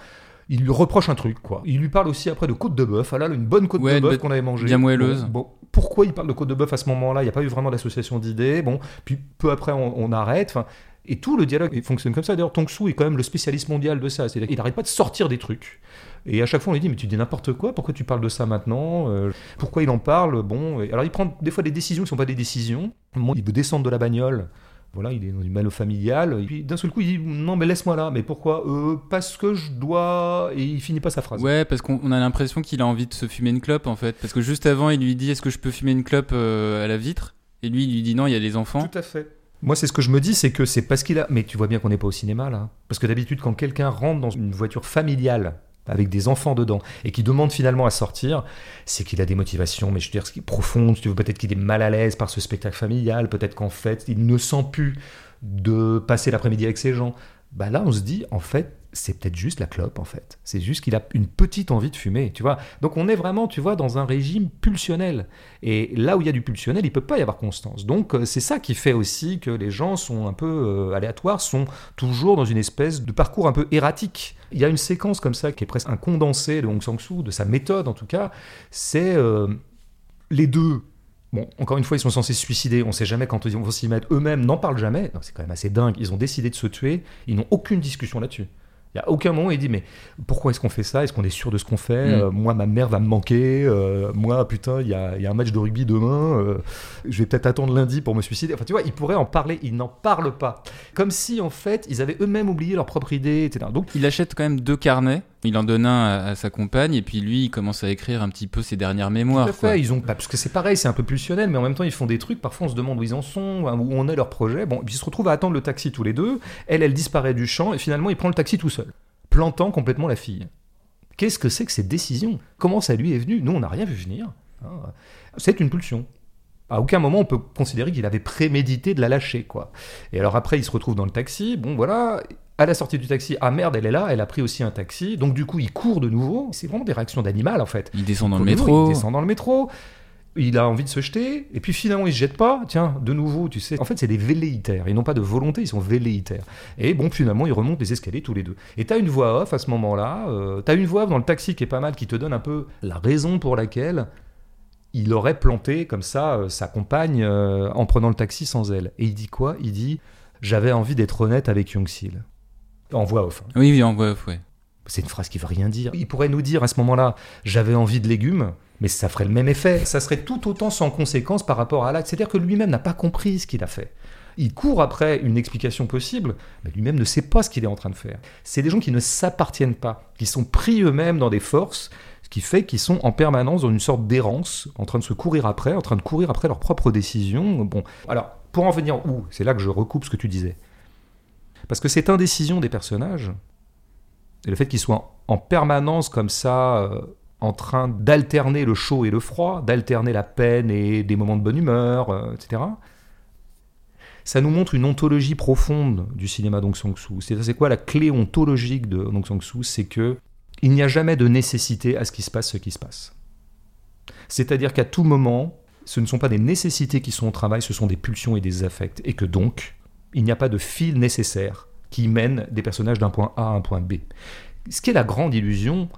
il lui reproche un truc, quoi. Il lui parle aussi après de côte de bœuf. Ah là, une bonne côte Ouais, de bœuf qu'on avait mangée. bien moelleuse. Bon, bon, pourquoi il parle de côte de bœuf à ce moment-là? Il n'y a pas eu vraiment d'association d'idées. Bon, puis peu après, on, on arrête. Enfin, et tout le dialogue il fonctionne comme ça. D'ailleurs, Tong Soo est quand même le spécialiste mondial de ça. Qu'il n'arrête pas de sortir des trucs. Et à chaque fois, on lui dit Mais tu dis n'importe quoi, pourquoi tu parles de ça maintenant? Euh, Pourquoi il en parle? Bon, et alors il prend des fois des décisions qui ne sont pas des décisions. Bon, il veut descendre de la bagnole. Voilà, il est dans une mano familiale. Et puis d'un seul coup, il dit Non, mais laisse-moi là. Mais pourquoi? Euh, Parce que je dois. Et il finit pas sa phrase. Ouais, parce qu'on on a l'impression qu'il a envie de se fumer une clope en fait. Parce que juste avant, il lui dit Est-ce que je peux fumer une clope euh, à la vitre? Et lui, il lui dit Non, il y a les enfants. Tout à fait. Moi, c'est ce que je me dis, c'est que c'est parce qu'il a. Mais tu vois bien qu'on n'est pas au cinéma là. Parce que d'habitude, quand quelqu'un rentre dans une voiture familiale avec des enfants dedans et qui demande finalement à sortir, c'est qu'il a des motivations, mais je veux dire, ce qui est profonde. Si tu peut-être qu'il est mal à l'aise par ce spectacle familial. Peut-être qu'en fait, il ne sent plus de passer l'après-midi avec ses gens. Bah là, on se dit, en fait, c'est peut-être juste la clope, en fait. C'est juste qu'il a une petite envie de fumer, tu vois. Donc on est vraiment, tu vois, dans un régime pulsionnel. Et là où il y a du pulsionnel, il peut pas y avoir constance. Donc euh, c'est ça qui fait aussi que les gens sont un peu euh, aléatoires, sont toujours dans une espèce de parcours un peu erratique. Il y a une séquence comme ça qui est presque un condensé de Hong Sang-soo, de sa méthode en tout cas. C'est euh, les deux. Bon, encore une fois, ils sont censés se suicider. On ne sait jamais quand ils vont s'y mettre. Eux-mêmes n'en parlent jamais. C'est quand même assez dingue. Ils ont décidé de se tuer. Ils n'ont aucune discussion là-dessus. Il n'y a aucun moment où il dit mais pourquoi est-ce qu'on fait ça? Est-ce qu'on est sûr de ce qu'on fait? Mm. Euh, Moi, ma mère va me manquer. Euh, moi, putain, il y a, y a un match de rugby demain. Euh, je vais peut-être attendre lundi pour me suicider. Enfin, tu vois, ils pourraient en parler. Ils n'en parlent pas. Comme si, en fait, ils avaient eux-mêmes oublié leur propre idée, etc. Donc, Il achète quand même deux carnets. Il en donne un à, à sa compagne et puis lui, il commence à écrire un petit peu ses dernières mémoires. Tout à quoi. fait, ils ont parce que c'est pareil, c'est un peu pulsionnel, mais en même temps ils font des trucs. Parfois on se demande où ils en sont, hein, où on est leur projet. Bon, et puis ils se retrouvent à attendre le taxi tous les deux. Elle, elle disparaît du champ et finalement il prend le taxi tout seul, plantant complètement la fille. Qu'est-ce que c'est que cette décision? Comment ça lui est venu? Nous on n'a rien vu venir. hein. C'est une pulsion. À aucun moment on peut considérer qu'il avait prémédité de la lâcher, quoi. Et alors après il se retrouve dans le taxi. Bon voilà. À la sortie du taxi, ah merde, elle est là, elle a pris aussi un taxi. Donc du coup, il court de nouveau. C'est vraiment des réactions d'animal en fait. Il descend dans le métro. Il descend dans le métro? il a envie de se jeter, et puis finalement il se jette pas, tiens, de nouveau, tu sais. En fait, c'est des velléitaires, ils n'ont pas de volonté, ils sont velléitaires. Et bon, finalement, ils remontent les escaliers tous les deux. Et t'as une voix off à ce moment-là, euh, t'as une voix off dans le taxi qui est pas mal, qui te donne un peu la raison pour laquelle il aurait planté comme ça euh, sa compagne euh, en prenant le taxi sans elle. Et il dit quoi? Il dit J'avais envie d'être honnête avec Young-sil. En voix off. hein. Oui, oui, en voix off, ouais. C'est une phrase qui veut rien dire. Il pourrait nous dire à ce moment-là, j'avais envie de légumes, mais ça ferait le même effet. Ça serait tout autant sans conséquence par rapport à l'acte. C'est-à-dire que lui-même n'a pas compris ce qu'il a fait. Il court après une explication possible, mais lui-même ne sait pas ce qu'il est en train de faire. C'est des gens qui ne s'appartiennent pas, qui sont pris eux-mêmes dans des forces, ce qui fait qu'ils sont en permanence dans une sorte d'errance, en train de se courir après, en train de courir après leurs propres décisions. Bon, alors, pour en venir où? C'est là que je recoupe ce que tu disais. Parce que cette indécision des personnages, et le fait qu'ils soient en permanence comme ça, euh, en train d'alterner le chaud et le froid, d'alterner la peine et des moments de bonne humeur, euh, etc., ça nous montre une ontologie profonde du cinéma d'Ong Sang-soo. C'est quoi la clé ontologique de Dong Sang-soo C'est que il n'y a jamais de nécessité à ce qui se passe ce qui se passe. C'est-à-dire qu'à tout moment, ce ne sont pas des nécessités qui sont au travail, ce sont des pulsions et des affects, et que donc, il n'y a pas de fil nécessaire qui mène des personnages d'un point A à un point B. Ce qui est la grande illusion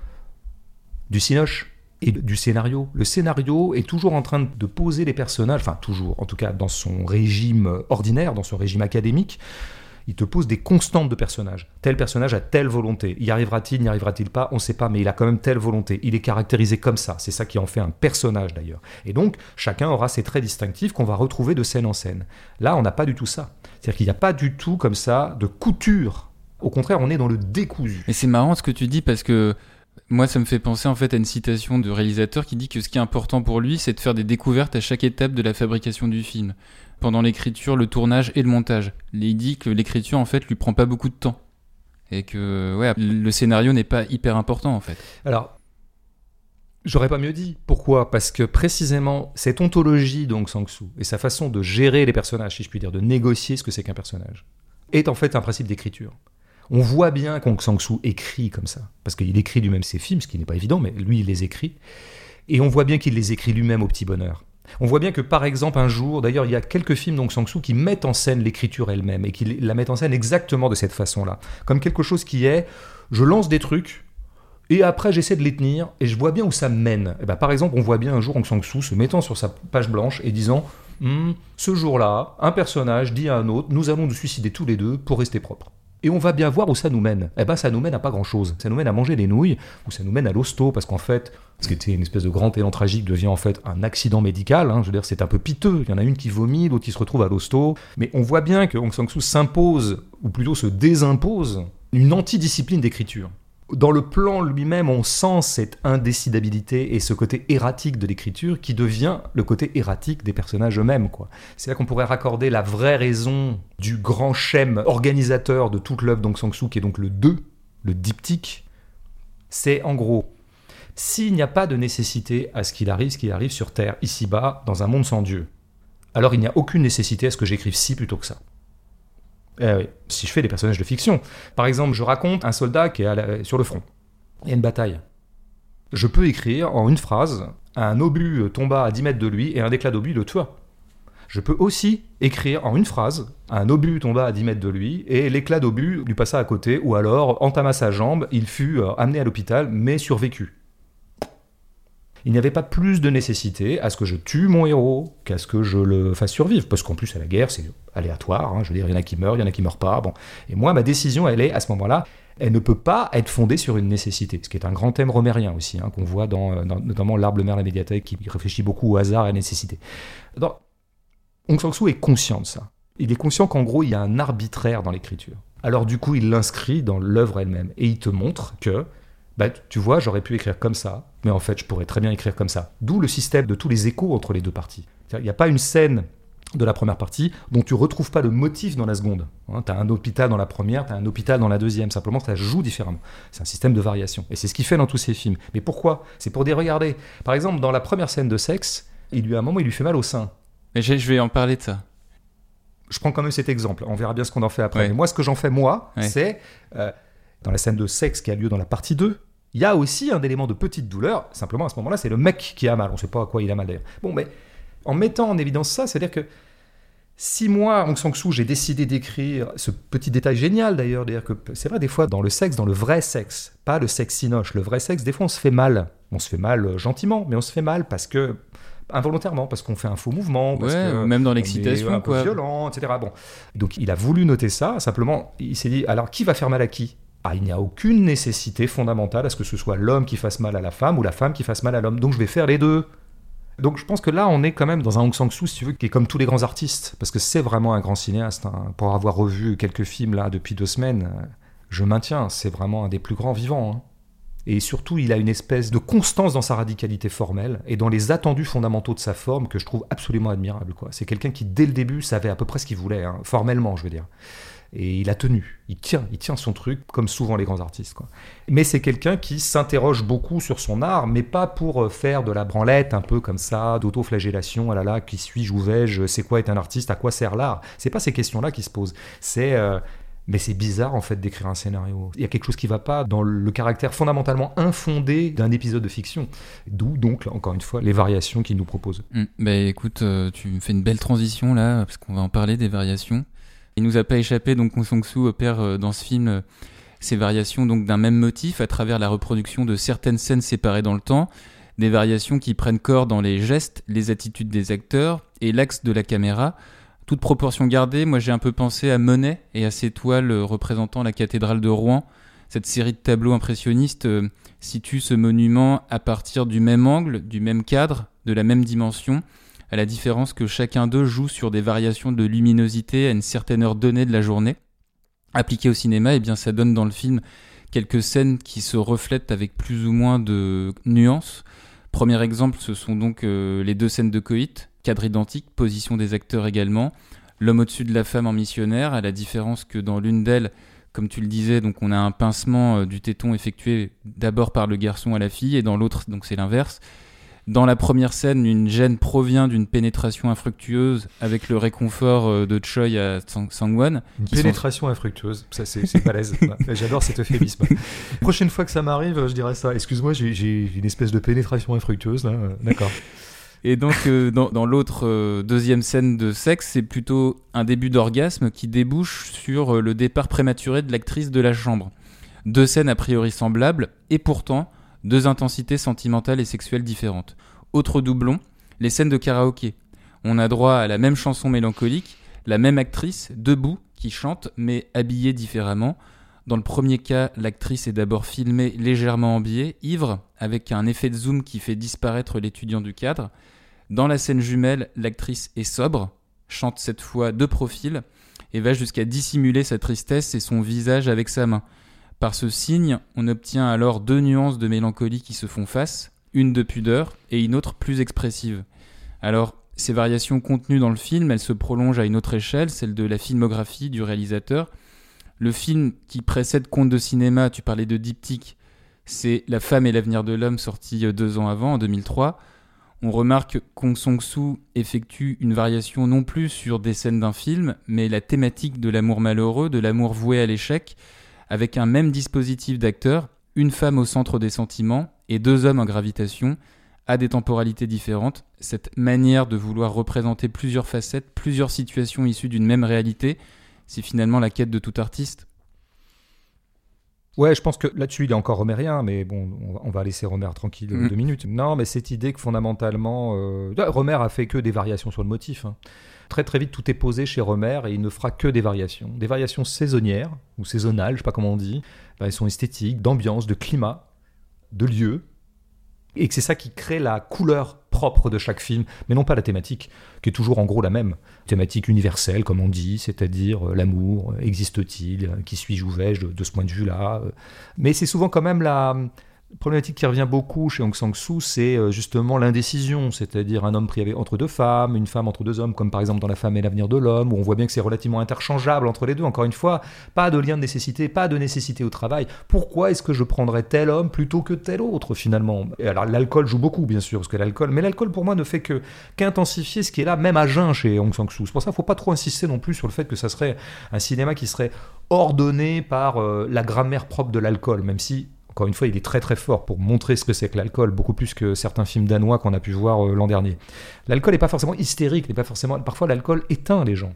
du cinoche et du scénario. Le scénario est toujours en train de poser les personnages, enfin toujours, en tout cas dans son régime ordinaire, dans son régime académique, il te pose des constantes de personnages. Tel personnage a telle volonté. Y arrivera-t-il, n'y arrivera-t-il pas? On ne sait pas, mais il a quand même telle volonté. Il est caractérisé comme ça. C'est ça qui en fait un personnage d'ailleurs. Et donc, chacun aura ses traits distinctifs qu'on va retrouver de scène en scène. Là, on n'a pas du tout ça. C'est-à-dire qu'il n'y a pas du tout comme ça de couture. Au contraire, on est dans le décousu. Et c'est marrant ce que tu dis parce que moi, ça me fait penser en fait à une citation de réalisateur qui dit que ce qui est important pour lui, c'est de faire des découvertes à chaque étape de la fabrication du film. Pendant l'écriture, le tournage et le montage. Il dit que l'écriture, en fait, lui prend pas beaucoup de temps. Et que, le scénario n'est pas hyper important, en fait. Alors, j'aurais pas mieux dit. Pourquoi? Parce que précisément, cette ontologie d'Ong Sang-soo et sa façon de gérer les personnages, si je puis dire, de négocier ce que c'est qu'un personnage, est en fait un principe d'écriture. On voit bien qu'Ong Sang-soo écrit comme ça, parce qu'il écrit lui-même ses films, ce qui n'est pas évident, mais lui, il les écrit. Et on voit bien qu'il les écrit lui-même au petit bonheur. On voit bien que, par exemple, un jour, d'ailleurs, il y a quelques films d'Ong Sang-soo qui mettent en scène l'écriture elle-même, et qui la mettent en scène exactement de cette façon-là. Comme quelque chose qui est, je lance des trucs, et après, j'essaie de les tenir et je vois bien où ça mène. Et ben, par exemple, on voit bien un jour Aung San Suu se mettant sur sa page blanche et disant Hmm, Ce jour-là, un personnage dit à un autre Nous allons nous suicider tous les deux pour rester propres. Et on va bien voir où ça nous mène. Eh ben, ça nous mène à pas grand-chose. Ça nous mène à manger des nouilles, ou ça nous mène à l'hosto, parce qu'en fait, ce qui était une espèce de grand élan tragique devient en fait un accident médical. hein. Je veux dire, c'est un peu piteux. Il y en a une qui vomit, l'autre qui se retrouve à l'hosto. Mais on voit bien que Aung San Suu s'impose, ou plutôt se désimpose, une antidiscipline d'écriture. Dans le plan lui-même, on sent cette indécidabilité et ce côté erratique de l'écriture qui devient le côté erratique des personnages eux-mêmes. C'est là qu'on pourrait raccorder la vraie raison du grand schème organisateur de toute l'œuvre d'Aung San Suu, qui est donc le 2, le diptyque. C'est en gros, s'il n'y a pas de nécessité à ce qu'il arrive, ce qu'il arrive sur Terre, ici-bas, dans un monde sans Dieu, alors il n'y a aucune nécessité à ce que j'écrive ci plutôt que ça. Eh si je fais des personnages de fiction. Par exemple, je raconte un soldat qui est sur le front. Il y a une bataille. Je peux écrire en une phrase un obus tomba à 10 mètres de lui et un éclat d'obus le tua. Je peux aussi écrire en une phrase un obus tomba à 10 mètres de lui et l'éclat d'obus lui passa à côté ou alors entama sa jambe, il fut euh, amené à l'hôpital mais survécut. Il n'y avait pas plus de nécessité à ce que je tue mon héros qu'à ce que je le fasse survivre. Parce qu'en plus, à la guerre, c'est aléatoire. hein. Je veux dire, il y en a qui meurent, il y en a qui meurent pas. Bon. Et moi, ma décision, elle est, à ce moment-là, elle ne peut pas être fondée sur une nécessité. Ce qui est un grand thème romérien aussi, hein, qu'on voit dans, euh, dans- notamment L'Arbre, mer, la médiathèque, qui réfléchit beaucoup au hasard et à la nécessité. Dans... Aung San Suu est conscient de ça. Il est conscient qu'en gros, il y a un arbitraire dans l'écriture. Alors du coup, il l'inscrit dans l'œuvre elle-même. Et il te montre que bah, tu vois, j'aurais pu écrire comme ça, mais en fait, je pourrais très bien écrire comme ça. D'où le système de tous les échos entre les deux parties. Il n'y a pas une scène de la première partie dont tu retrouves pas le motif dans la seconde. tu as un hôpital dans la première, tu as un hôpital dans la deuxième. Simplement, ça joue différemment. C'est un système de variation. Et c'est ce qu'il fait dans tous ses films. Mais pourquoi? C'est pour dire, regardez, par exemple, dans la première scène de sexe, il lui, à un moment, il lui fait mal au sein. Mais je je vais en parler de ça. Je prends quand même cet exemple. On verra bien ce qu'on en fait après. Ouais. Mais moi, ce que j'en fais, moi, Ouais. c'est euh, dans la scène de sexe qui a lieu dans la partie 2, Il y a aussi un élément de petite douleur, simplement à ce moment-là, c'est le mec qui a mal. On ne sait pas à quoi il a mal d'ailleurs. Bon, mais en mettant en évidence ça, c'est-à-dire que si moi, Aung San Suu, j'ai décidé d'écrire ce petit détail génial d'ailleurs, que c'est vrai des fois dans le sexe, dans le vrai sexe, pas le sexe sinoche, le vrai sexe, des fois on se fait mal. On se fait mal euh, gentiment, mais on se fait mal parce que involontairement parce qu'on fait un faux mouvement, parce que même dans l'excitation, quoi. violent, etc. Bon, donc il a voulu noter ça. Simplement, il s'est dit alors qui va faire mal à qui? Ah, il n'y a aucune nécessité fondamentale à ce que ce soit l'homme qui fasse mal à la femme ou la femme qui fasse mal à l'homme. Donc je vais faire les deux. Donc je pense que là, on est quand même dans un Hong Sang-soo, si tu veux, qui est comme tous les grands artistes, parce que c'est vraiment un grand cinéaste. Hein. Pour avoir revu quelques films là depuis deux semaines, euh, je maintiens, c'est vraiment un des plus grands vivants. Hein. Et surtout, il a une espèce de constance dans sa radicalité formelle et dans les attendus fondamentaux de sa forme que je trouve absolument admirable. C'est quelqu'un qui, dès le début, savait à peu près ce qu'il voulait, hein, formellement, je veux dire. Et il a tenu, il tient, il tient son truc, comme souvent les grands artistes. Mais c'est quelqu'un qui s'interroge beaucoup sur son art, mais pas pour euh, faire de la branlette, un peu comme ça, d'autoflagellation, ah là là, qui suis-je, où vais-je, c'est quoi être un artiste, à quoi sert l'art? C'est pas ces questions-là qui se posent. C'est euh, mais c'est bizarre en fait d'écrire un scénario. Il y a quelque chose qui va pas dans le caractère fondamentalement infondé d'un épisode de fiction. D'où donc, encore une fois, les variations qu'il nous propose. Mmh. Bah écoute, euh, tu me fais une belle transition là, parce qu'on va en parler des variations. Il nous a pas échappé, donc Kong Song-soo opère euh, dans ce film euh, ces variations donc d'un même motif à travers la reproduction de certaines scènes séparées dans le temps, des variations qui prennent corps dans les gestes, les attitudes des acteurs et l'axe de la caméra. Toute proportion gardée, moi j'ai un peu pensé à Monet et à ses toiles euh, représentant la cathédrale de Rouen. Cette série de tableaux impressionnistes situe ce monument à partir du même angle, du même cadre, de la même dimension, à la différence que chacun d'eux joue sur des variations de luminosité à une certaine heure donnée de la journée. Appliqué au cinéma, eh ça donne dans le film quelques scènes qui se reflètent avec plus ou moins de nuances. Premier exemple, ce sont donc euh, les deux scènes de coït, cadre identique, position des acteurs également. L'homme au-dessus de la femme en missionnaire, à la différence que dans l'une d'elles, comme tu le disais, donc on a un pincement euh, du téton effectué d'abord par le garçon à la fille, et dans l'autre, c'est l'inverse. Dans la première scène, une gêne provient d'une pénétration infructueuse avec le réconfort euh, de Choi à Sangwon. Une pénétration infructueuse, ça c'est balèze. J'adore cet euphémisme. Prochaine fois que ça m'arrive, je dirais ça. Excuse-moi, j'ai une espèce de pénétration infructueuse là. D'accord. Et donc, euh, dans, l'autre euh, deuxième scène de sexe, c'est plutôt un début d'orgasme qui débouche sur le départ prématuré de l'actrice de la chambre. Deux scènes a priori semblables, et pourtant, deux intensités sentimentales et sexuelles différentes. Autre doublon, les scènes de karaoké. On a droit à la même chanson mélancolique, la même actrice, debout, qui chante, mais habillée différemment. Dans le premier cas, l'actrice est d'abord filmée légèrement en biais, ivre, avec un effet de zoom qui fait disparaître l'étudiant du cadre. Dans la scène jumelle, l'actrice est sobre, chante cette fois de profil, et va jusqu'à dissimuler sa tristesse et son visage avec sa main. Par ce signe, on obtient alors deux nuances de mélancolie qui se font face, une de pudeur et une autre plus expressive. Alors, ces variations contenues dans le film, elles se prolongent à une autre échelle, celle de la filmographie du réalisateur. Le film qui précède Conte de cinéma, tu parlais de diptyque, c'est La femme et l'avenir de l'homme, sorti euh, deux ans avant, en 2003. On remarque qu'Ong Song-soo effectue une variation non plus sur des scènes d'un film, mais la thématique de l'amour malheureux, de l'amour voué à l'échec, avec un même dispositif d'acteurs, une femme au centre des sentiments et deux hommes en gravitation, à des temporalités différentes. Cette manière de vouloir représenter plusieurs facettes, plusieurs situations issues d'une même réalité, c'est finalement la quête de tout artiste. Ouais, je pense que là-dessus, il est encore romérien, mais bon, on va laisser Romer tranquille mm. deux minutes. Non, mais cette idée que fondamentalement, euh... Romer a fait que des variations sur le motif. Hein. Très très vite, tout est posé chez Romer et il ne fera que des variations. Des variations saisonnières ou saisonnales, je sais pas comment on dit. Elles sont esthétiques, d'ambiance, de climat, de lieu. Et que c'est ça qui crée la couleur propre de chaque film, mais non pas la thématique, qui est toujours en gros la même. Thématique universelle, comme on dit, c'est-à-dire euh, l'amour, euh, existe-t-il, euh, qui suis-je ou vais-je de, ce point de vue-là. Mais c'est souvent quand même la problématique qui revient beaucoup chez Aung San Suu, c'est euh, justement l'indécision, c'est-à-dire un homme pris entre deux femmes, une femme entre deux hommes, comme par exemple dans La femme et l'avenir de l'homme, où on voit bien que c'est relativement interchangeable entre les deux. Encore une fois, pas de lien de nécessité, pas de nécessité au travail. Pourquoi est-ce que je prendrais tel homme plutôt que tel autre finalement? Alors l'alcool joue beaucoup, bien sûr, parce que l'alcool, mais l'alcool pour moi ne fait que qu'intensifier ce qui est là, même à jeun chez Aung San Suu. C'est pour ça qu'il ne faut pas trop insister non plus sur le fait que ça serait un cinéma qui serait ordonné par euh, la grammaire propre de l'alcool, même si Encore une fois, il est très très fort pour montrer ce que c'est que l'alcool, beaucoup plus que certains films danois qu'on a pu voir euh, l'an dernier. L'alcool n'est pas forcément hystérique, n'est pas forcément. Parfois, l'alcool éteint les gens.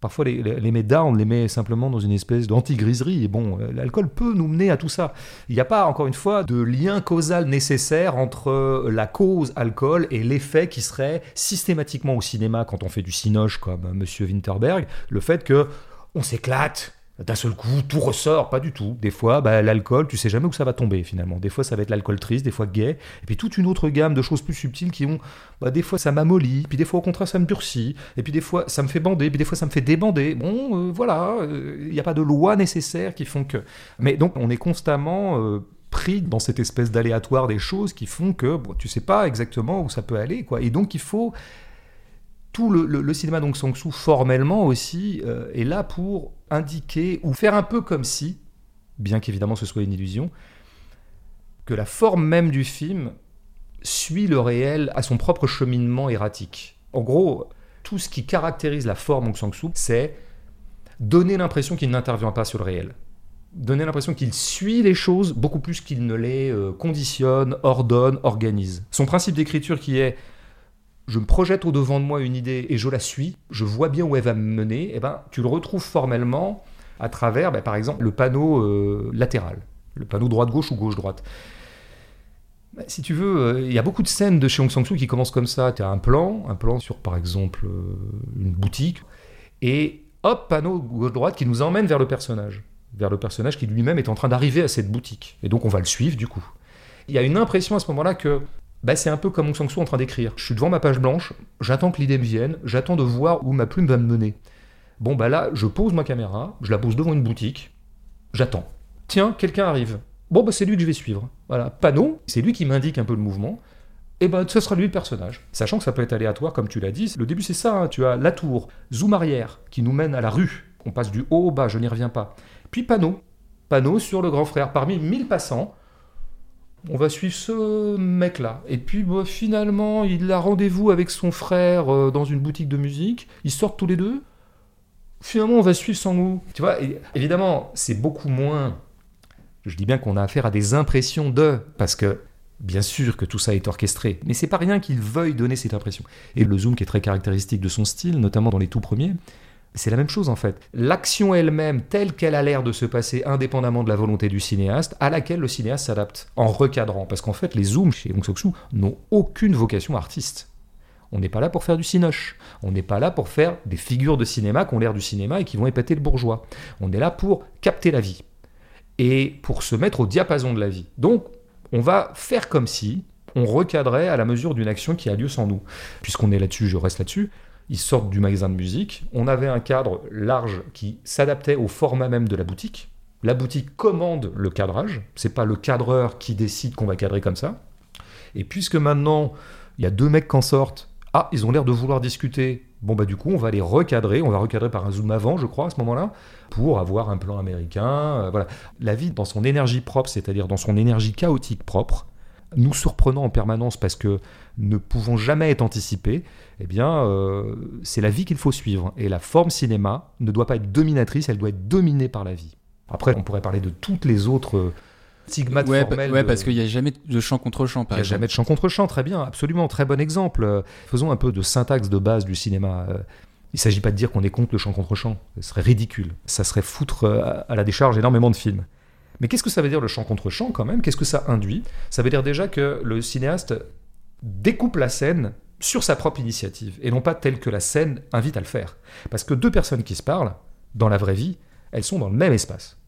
Parfois, les, les, met down, les met simplement dans une espèce d'anti-griserie. Et bon, euh, l'alcool peut nous mener à tout ça. Il n'y a pas, encore une fois, de lien causal nécessaire entre euh, la cause alcool et l'effet qui serait systématiquement au cinéma, quand on fait du cinoche comme Monsieur Winterberg, le fait que on s'éclate, d'un seul coup, tout ressort, pas du tout. Des fois, bah, l'alcool, tu sais jamais où ça va tomber finalement. Des fois, ça va être l'alcool triste, des fois gay, et puis toute une autre gamme de choses plus subtiles qui ont, bah, des fois, ça m'amollit, puis des fois, au contraire, ça me durcit, et puis des fois, ça me fait bander, puis des fois, ça me fait débander. Bon, euh, voilà, il n'y a pas de loi nécessaire qui font que. Mais donc, on est constamment. Euh, pris dans cette espèce d'aléatoire des choses qui font que bon, tu sais pas exactement où ça peut aller quoi et donc il faut tout le, cinéma donc Sang-soo formellement aussi euh, est là pour indiquer ou faire un peu comme si, bien qu'évidemment ce soit une illusion, que la forme même du film suit le réel à son propre cheminement erratique. En gros, tout ce qui caractérise la forme Aung Sang-soo, c'est donner l'impression qu'il n'intervient pas sur le réel. Donner l'impression qu'il suit les choses beaucoup plus qu'il ne les euh, conditionne, ordonne, organise. Son principe d'écriture qui est je me projette au devant de moi une idée et je la suis, je vois bien où elle va me mener, et eh ben, tu le retrouves formellement à travers, ben, par exemple, le panneau euh, latéral, le panneau droite-gauche ou gauche-droite. Ben, si tu veux, euh, il y a beaucoup de scènes de chez Hong Sang-soo qui commencent comme ça. Tu as un plan, un plan sur, par exemple, euh, une boutique, et hop, panneau gauche-droite qui nous emmène vers le personnage, vers le personnage qui lui-même est en train d'arriver à cette boutique. Et donc on va le suivre du coup. Il y a une impression à ce moment-là que bah, c'est un peu comme Aung San Suu en train d'écrire. Je suis devant ma page blanche, j'attends que l'idée me vienne, j'attends de voir où ma plume va me mener. Bon, bah là, je pose ma caméra, je la pose devant une boutique, j'attends. Tiens, quelqu'un arrive. Bon, bah c'est lui que je vais suivre. Voilà, panneau, c'est lui qui m'indique un peu le mouvement. Et ben, ce sera lui le personnage. Sachant que ça peut être aléatoire, comme tu l'as dit. Le début, c'est ça. Hein. Tu as la tour, zoom arrière, qui nous mène à la rue. On passe du haut au bas, je n'y reviens pas. Puis panneau. Panneau sur le grand frère. Parmi 1000 passants, on va suivre ce mec-là. Et puis bah, finalement, il a rendez-vous avec son frère euh, dans une boutique de musique. Ils sortent tous les deux. Finalement, on va suivre Sang-woo. Tu vois, évidemment, c'est beaucoup moins. Je dis bien qu'on a affaire à des impressions de. Parce que, bien sûr que tout ça est orchestré. Mais c'est pas rien qu'il veuille donner cette impression. Et le zoom qui est très caractéristique de son style, notamment dans les tout premiers, c'est la même chose en fait. L'action elle-même, telle qu'elle a l'air de se passer indépendamment de la volonté du cinéaste, à laquelle le cinéaste s'adapte en recadrant. Parce qu'en fait, les zooms chez Hong Sok-soo n'ont aucune vocation artiste. On n'est pas là pour faire du cinoche. On n'est pas là pour faire des figures de cinéma qui ont l'air du cinéma et qui vont épater le bourgeois. On est là pour capter la vie et pour se mettre au diapason de la vie. Donc, on va faire comme si on recadrait à la mesure d'une action qui a lieu sans nous. Puisqu'on est là-dessus, je reste là-dessus ils sortent du magasin de musique. On avait un cadre large qui s'adaptait au format même de la boutique. La boutique commande le cadrage. C'est pas le cadreur qui décide qu'on va cadrer comme ça. Et puisque maintenant il y a deux mecs qui en sortent, ah ils ont l'air de vouloir discuter. Bon bah du coup on va les recadrer. On va recadrer par un zoom avant, je crois, à ce moment-là, pour avoir un plan américain. Euh, voilà. La vie dans son énergie propre, c'est-à-dire dans son énergie chaotique propre, nous surprenant en permanence parce que ne pouvons jamais être anticipés, eh bien, euh, c'est la vie qu'il faut suivre. Et la forme cinéma ne doit pas être dominatrice, elle doit être dominée par la vie. Après, on pourrait parler de toutes les autres euh, stigmates ouais, formels. Ouais, de- parce qu'il n'y a jamais de chant contre chant, il n'y a jamais de chant contre chant, très bien, absolument, très bon exemple. Faisons un peu de syntaxe de base du cinéma. Euh, Il ne s'agit pas de dire qu'on est contre le chant contre chant, ce serait ridicule. Ça serait foutre à la décharge énormément de films. Mais qu'est-ce que ça veut dire le chant contre chant quand même? Qu'est-ce que ça induit? Ça veut dire déjà que le cinéaste découpe la scène sur sa propre initiative et non pas telle que la scène invite à le faire. Parce que deux personnes qui se parlent, dans la vraie vie, elles sont dans le même espace.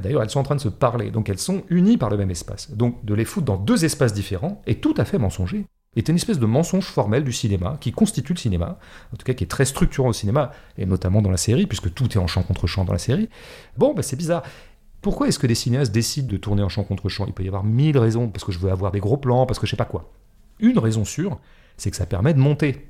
D'ailleurs, elles sont en train de se parler, donc elles sont unies par le même espace. Donc de les foutre dans deux espaces différents est tout à fait mensonger. Est une espèce de mensonge formel du cinéma qui constitue le cinéma, en tout cas qui est très structurant au cinéma, et notamment dans la série, puisque tout est en chant contre chant dans la série. Bon, bah, c'est bizarre. Pourquoi est-ce que des cinéastes décident de tourner en chant contre chant? Il peut y avoir mille raisons, parce que je veux avoir des gros plans, parce que je sais pas quoi. Une raison sûre, c'est que ça permet de monter.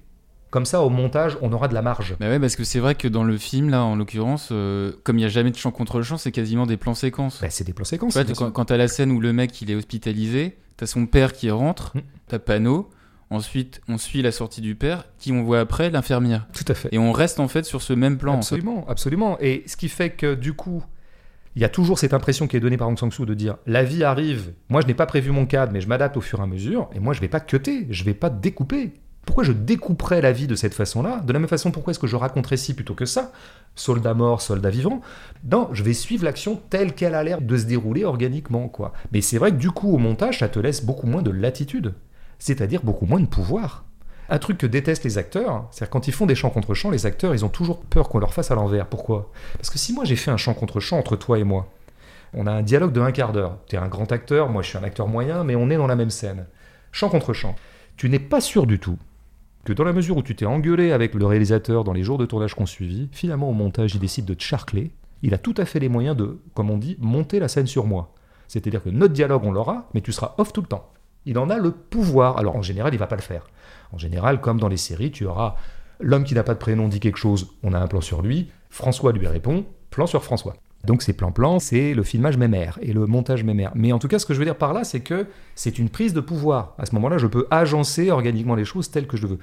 Comme ça, au montage, on aura de la marge. Bah ouais, parce que c'est vrai que dans le film, là, en l'occurrence, euh, comme il n'y a jamais de chant contre le chant, c'est quasiment des plans séquences. Bah, c'est des plans séquences. Bien quand, quand t'as la scène où le mec il est hospitalisé, t'as son père qui rentre, Mm. t'as panneau, ensuite on suit la sortie du père, qui on voit après l'infirmière. Tout à fait. Et on reste en fait sur ce même plan. en fait. Absolument, absolument. Et ce qui fait que du coup, il y a toujours cette impression qui est donnée par Aung San Suu de dire la vie arrive, moi je n'ai pas prévu mon cadre, mais je m'adapte au fur et à mesure, et moi je vais pas cutter, je vais pas découper. Pourquoi je découperais la vie de cette façon-là? De la même façon, pourquoi est-ce que je raconterais ci plutôt que ça? Soldat mort, soldat vivant Non, je vais suivre l'action telle qu'elle a l'air de se dérouler organiquement, quoi. Mais c'est vrai que du coup, au montage, ça te laisse beaucoup moins de latitude, c'est-à-dire beaucoup moins de pouvoir. Un truc que détestent les acteurs, c'est-à-dire quand ils font des chants contre chants, les acteurs, ils ont toujours peur qu'on leur fasse à l'envers. Pourquoi? Parce que si moi j'ai fait un chant contre chant entre toi et moi, on a un dialogue de un quart d'heure. Tu es un grand acteur, moi je suis un acteur moyen, mais on est dans la même scène. Chant contre chant. Tu n'es pas sûr du tout que dans la mesure où tu t'es engueulé avec le réalisateur dans les jours de tournage qu'on suivit, finalement au montage il décide de te charcler. Il a tout à fait les moyens de, comme on dit, monter la scène sur moi. C'est-à-dire que notre dialogue on l'aura, mais tu seras off tout le temps. Il en a le pouvoir. Alors en général, il va pas le faire. En général, comme dans les séries, tu auras l'homme qui n'a pas de prénom dit quelque chose, on a un plan sur lui, François lui répond, plan sur François. Donc ces plans-plans, c'est le filmage mémère et le montage mémère. Mais en tout cas, ce que je veux dire par là, c'est que c'est une prise de pouvoir. À ce moment-là, je peux agencer organiquement les choses telles que je veux.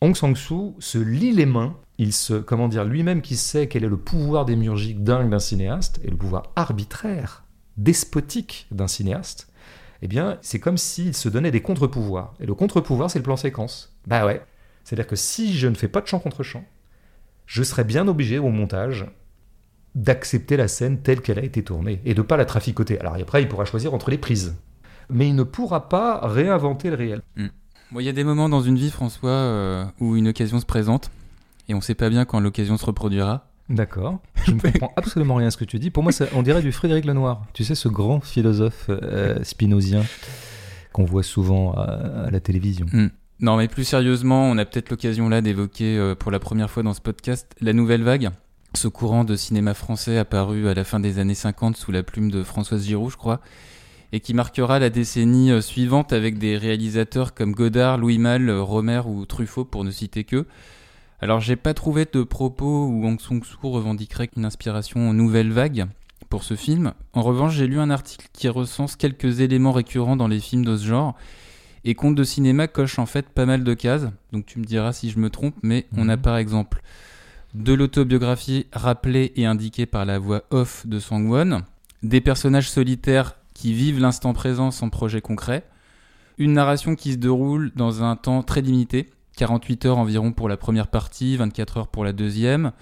Hong Sang-soo se lie les mains, il se, comment dire, lui-même qui sait quel est le pouvoir démiurgique dingue d'un cinéaste et le pouvoir arbitraire, despotique d'un cinéaste, eh bien, c'est comme s'il se donnait des contre-pouvoirs. Et le contre-pouvoir, c'est le plan séquence. Bah ouais. C'est-à-dire que si je ne fais pas de chant contre chant, je serais bien obligé au montage d'accepter la scène telle qu'elle a été tournée et de pas la traficoter. Alors après, il pourra choisir entre les prises. Mais il ne pourra pas réinventer le réel. Hmm. Il y a des moments dans une vie, François, euh, où une occasion se présente et on ne sait pas bien quand l'occasion se reproduira. D'accord. Je ne comprends absolument rien à ce que tu dis. Pour moi, on dirait du Frédéric Lenoir. Tu sais, ce grand philosophe euh, spinozien qu'on voit souvent à, la télévision. Hmm. Non, mais plus sérieusement, on a peut-être l'occasion là d'évoquer euh, pour la première fois dans ce podcast la nouvelle vague. Ce courant de cinéma français apparu à la fin des années 50 sous la plume de Françoise Giroud, je crois, et qui marquera la décennie euh, suivante avec des réalisateurs comme Godard, Louis Malle, Romer ou Truffaut, pour ne citer que. Alors j'ai pas trouvé de propos où Hong Song-soo revendiquerait une inspiration nouvelle vague pour ce film. En revanche, j'ai lu un article qui recense quelques éléments récurrents dans les films de ce genre. Et Conte de cinéma coche en fait pas mal de cases. Donc tu me diras si je me trompe, mais on a mhm. par exemple de l'autobiographie rappelée et indiquée par la voix off de Sang-won, des personnages solitaires qui vivent l'instant présent sans projet concret, une narration qui se déroule dans un temps très limité, 48 heures environ pour la première partie, 24 heures pour la deuxième.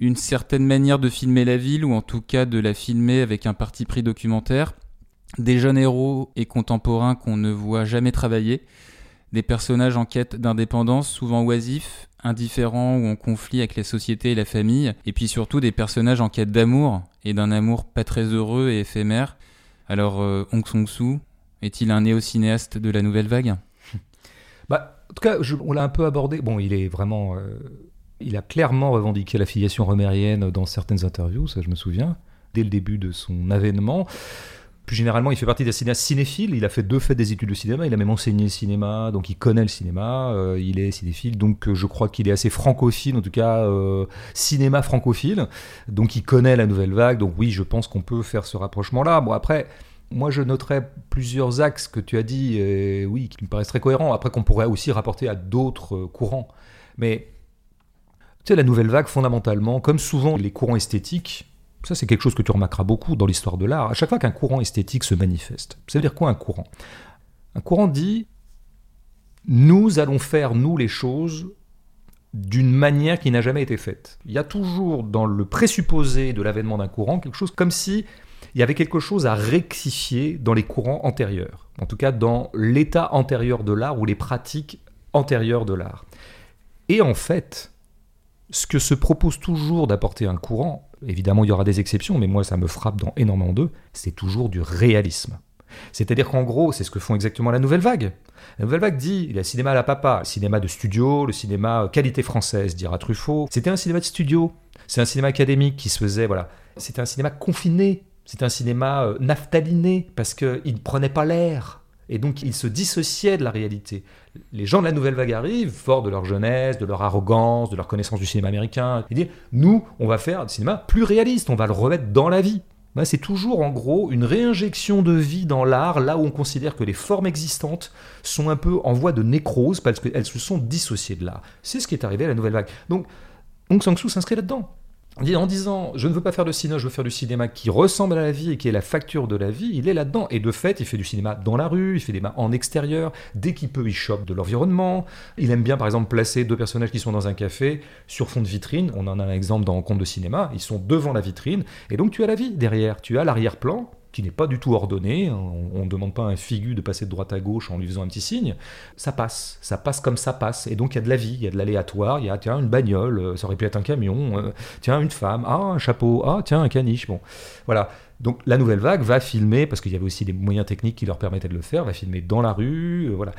Une certaine manière de filmer la ville, ou en tout cas de la filmer avec un parti pris documentaire. Des jeunes héros et contemporains qu'on ne voit jamais travailler. Des personnages en quête d'indépendance, souvent oisifs, indifférents ou en conflit avec la société et la famille. Et puis surtout des personnages en quête d'amour, et d'un amour pas très heureux et éphémère. Alors, euh, Hong Song-soo, est-il un néo-cinéaste de la nouvelle vague? Bah, en tout cas, on l'a un peu abordé. Bon, il est vraiment. Euh, il a clairement revendiqué la filiation romérienne dans certaines interviews, ça je me souviens, dès le début de son avènement. Plus généralement, il fait partie des cinéastes cinéphiles. Il a fait deux faits des études de cinéma. Il a même enseigné le cinéma, donc il connaît le cinéma. Euh, il est cinéphile, donc euh, je crois qu'il est assez francophile, en tout cas cinéma francophile. Donc il connaît la nouvelle vague. Donc oui, je pense qu'on peut faire ce rapprochement-là. Bon après, moi, je noterais plusieurs axes que tu as dit, oui, qui me paraissent très cohérents. Après, qu'on pourrait aussi rapporter à d'autres euh, courants. Mais, tu sais, la nouvelle vague, fondamentalement, comme souvent les courants esthétiques, ça, c'est quelque chose que tu remarqueras beaucoup dans l'histoire de l'art. À chaque fois qu'un courant esthétique se manifeste, ça veut dire quoi un courant? Un courant dit nous allons faire, nous, les choses d'une manière qui n'a jamais été faite. Il y a toujours dans le présupposé de l'avènement d'un courant quelque chose comme si il y avait quelque chose à rectifier dans les courants antérieurs, en tout cas dans l'état antérieur de l'art ou les pratiques antérieures de l'art. Et en fait, ce que se propose toujours d'apporter un courant, évidemment il y aura des exceptions, mais moi ça me frappe dans énormément d'eux, c'est toujours du réalisme. C'est-à-dire qu'en gros, c'est ce que font exactement la nouvelle vague. La nouvelle vague dit, il y a cinéma à la papa, le cinéma de studio, le cinéma qualité française, dira Truffaut. C'était un cinéma de studio, c'est un cinéma académique qui se faisait, voilà. C'était un cinéma confiné, c'est un cinéma euh, naphtaliné parce qu'il ne prenait pas l'air. Et donc il se dissociait de la réalité. Les gens de la nouvelle vague arrivent, forts de leur jeunesse, de leur arrogance, de leur connaissance du cinéma américain, et disent Nous, on va faire un cinéma plus réaliste, on va le remettre dans la vie. C'est toujours en gros une réinjection de vie dans l'art, là où on considère que les formes existantes sont un peu en voie de nécrose parce qu'elles se sont dissociées de l'art. C'est ce qui est arrivé à la nouvelle vague. Donc, Hong Sang-soo s'inscrit là-dedans. En disant je ne veux pas faire de cinéma, je veux faire du cinéma qui ressemble à la vie et qui est la facture de la vie, il est là-dedans. Et de fait, il fait du cinéma dans la rue, il fait des cinéma en extérieur, dès qu'il peut, il chope de l'environnement. Il aime bien, par exemple, placer deux personnages qui sont dans un café sur fond de vitrine. On en a un exemple dans Compte de cinéma, ils sont devant la vitrine, et donc tu as la vie derrière, tu as l'arrière-plan, qui n'est pas du tout ordonné. On ne demande pas à un figu de passer de droite à gauche en lui faisant un petit signe. Ça passe, ça passe comme ça passe. Et donc il y a de la vie, il y a de l'aléatoire. Il y a tiens une bagnole, euh, ça aurait pu être un camion. Euh, tiens une femme, ah un chapeau, ah tiens un caniche. Bon, voilà. Donc la nouvelle vague va filmer, parce qu'il y avait aussi des moyens techniques qui leur permettaient de le faire, va filmer dans la rue, euh, voilà.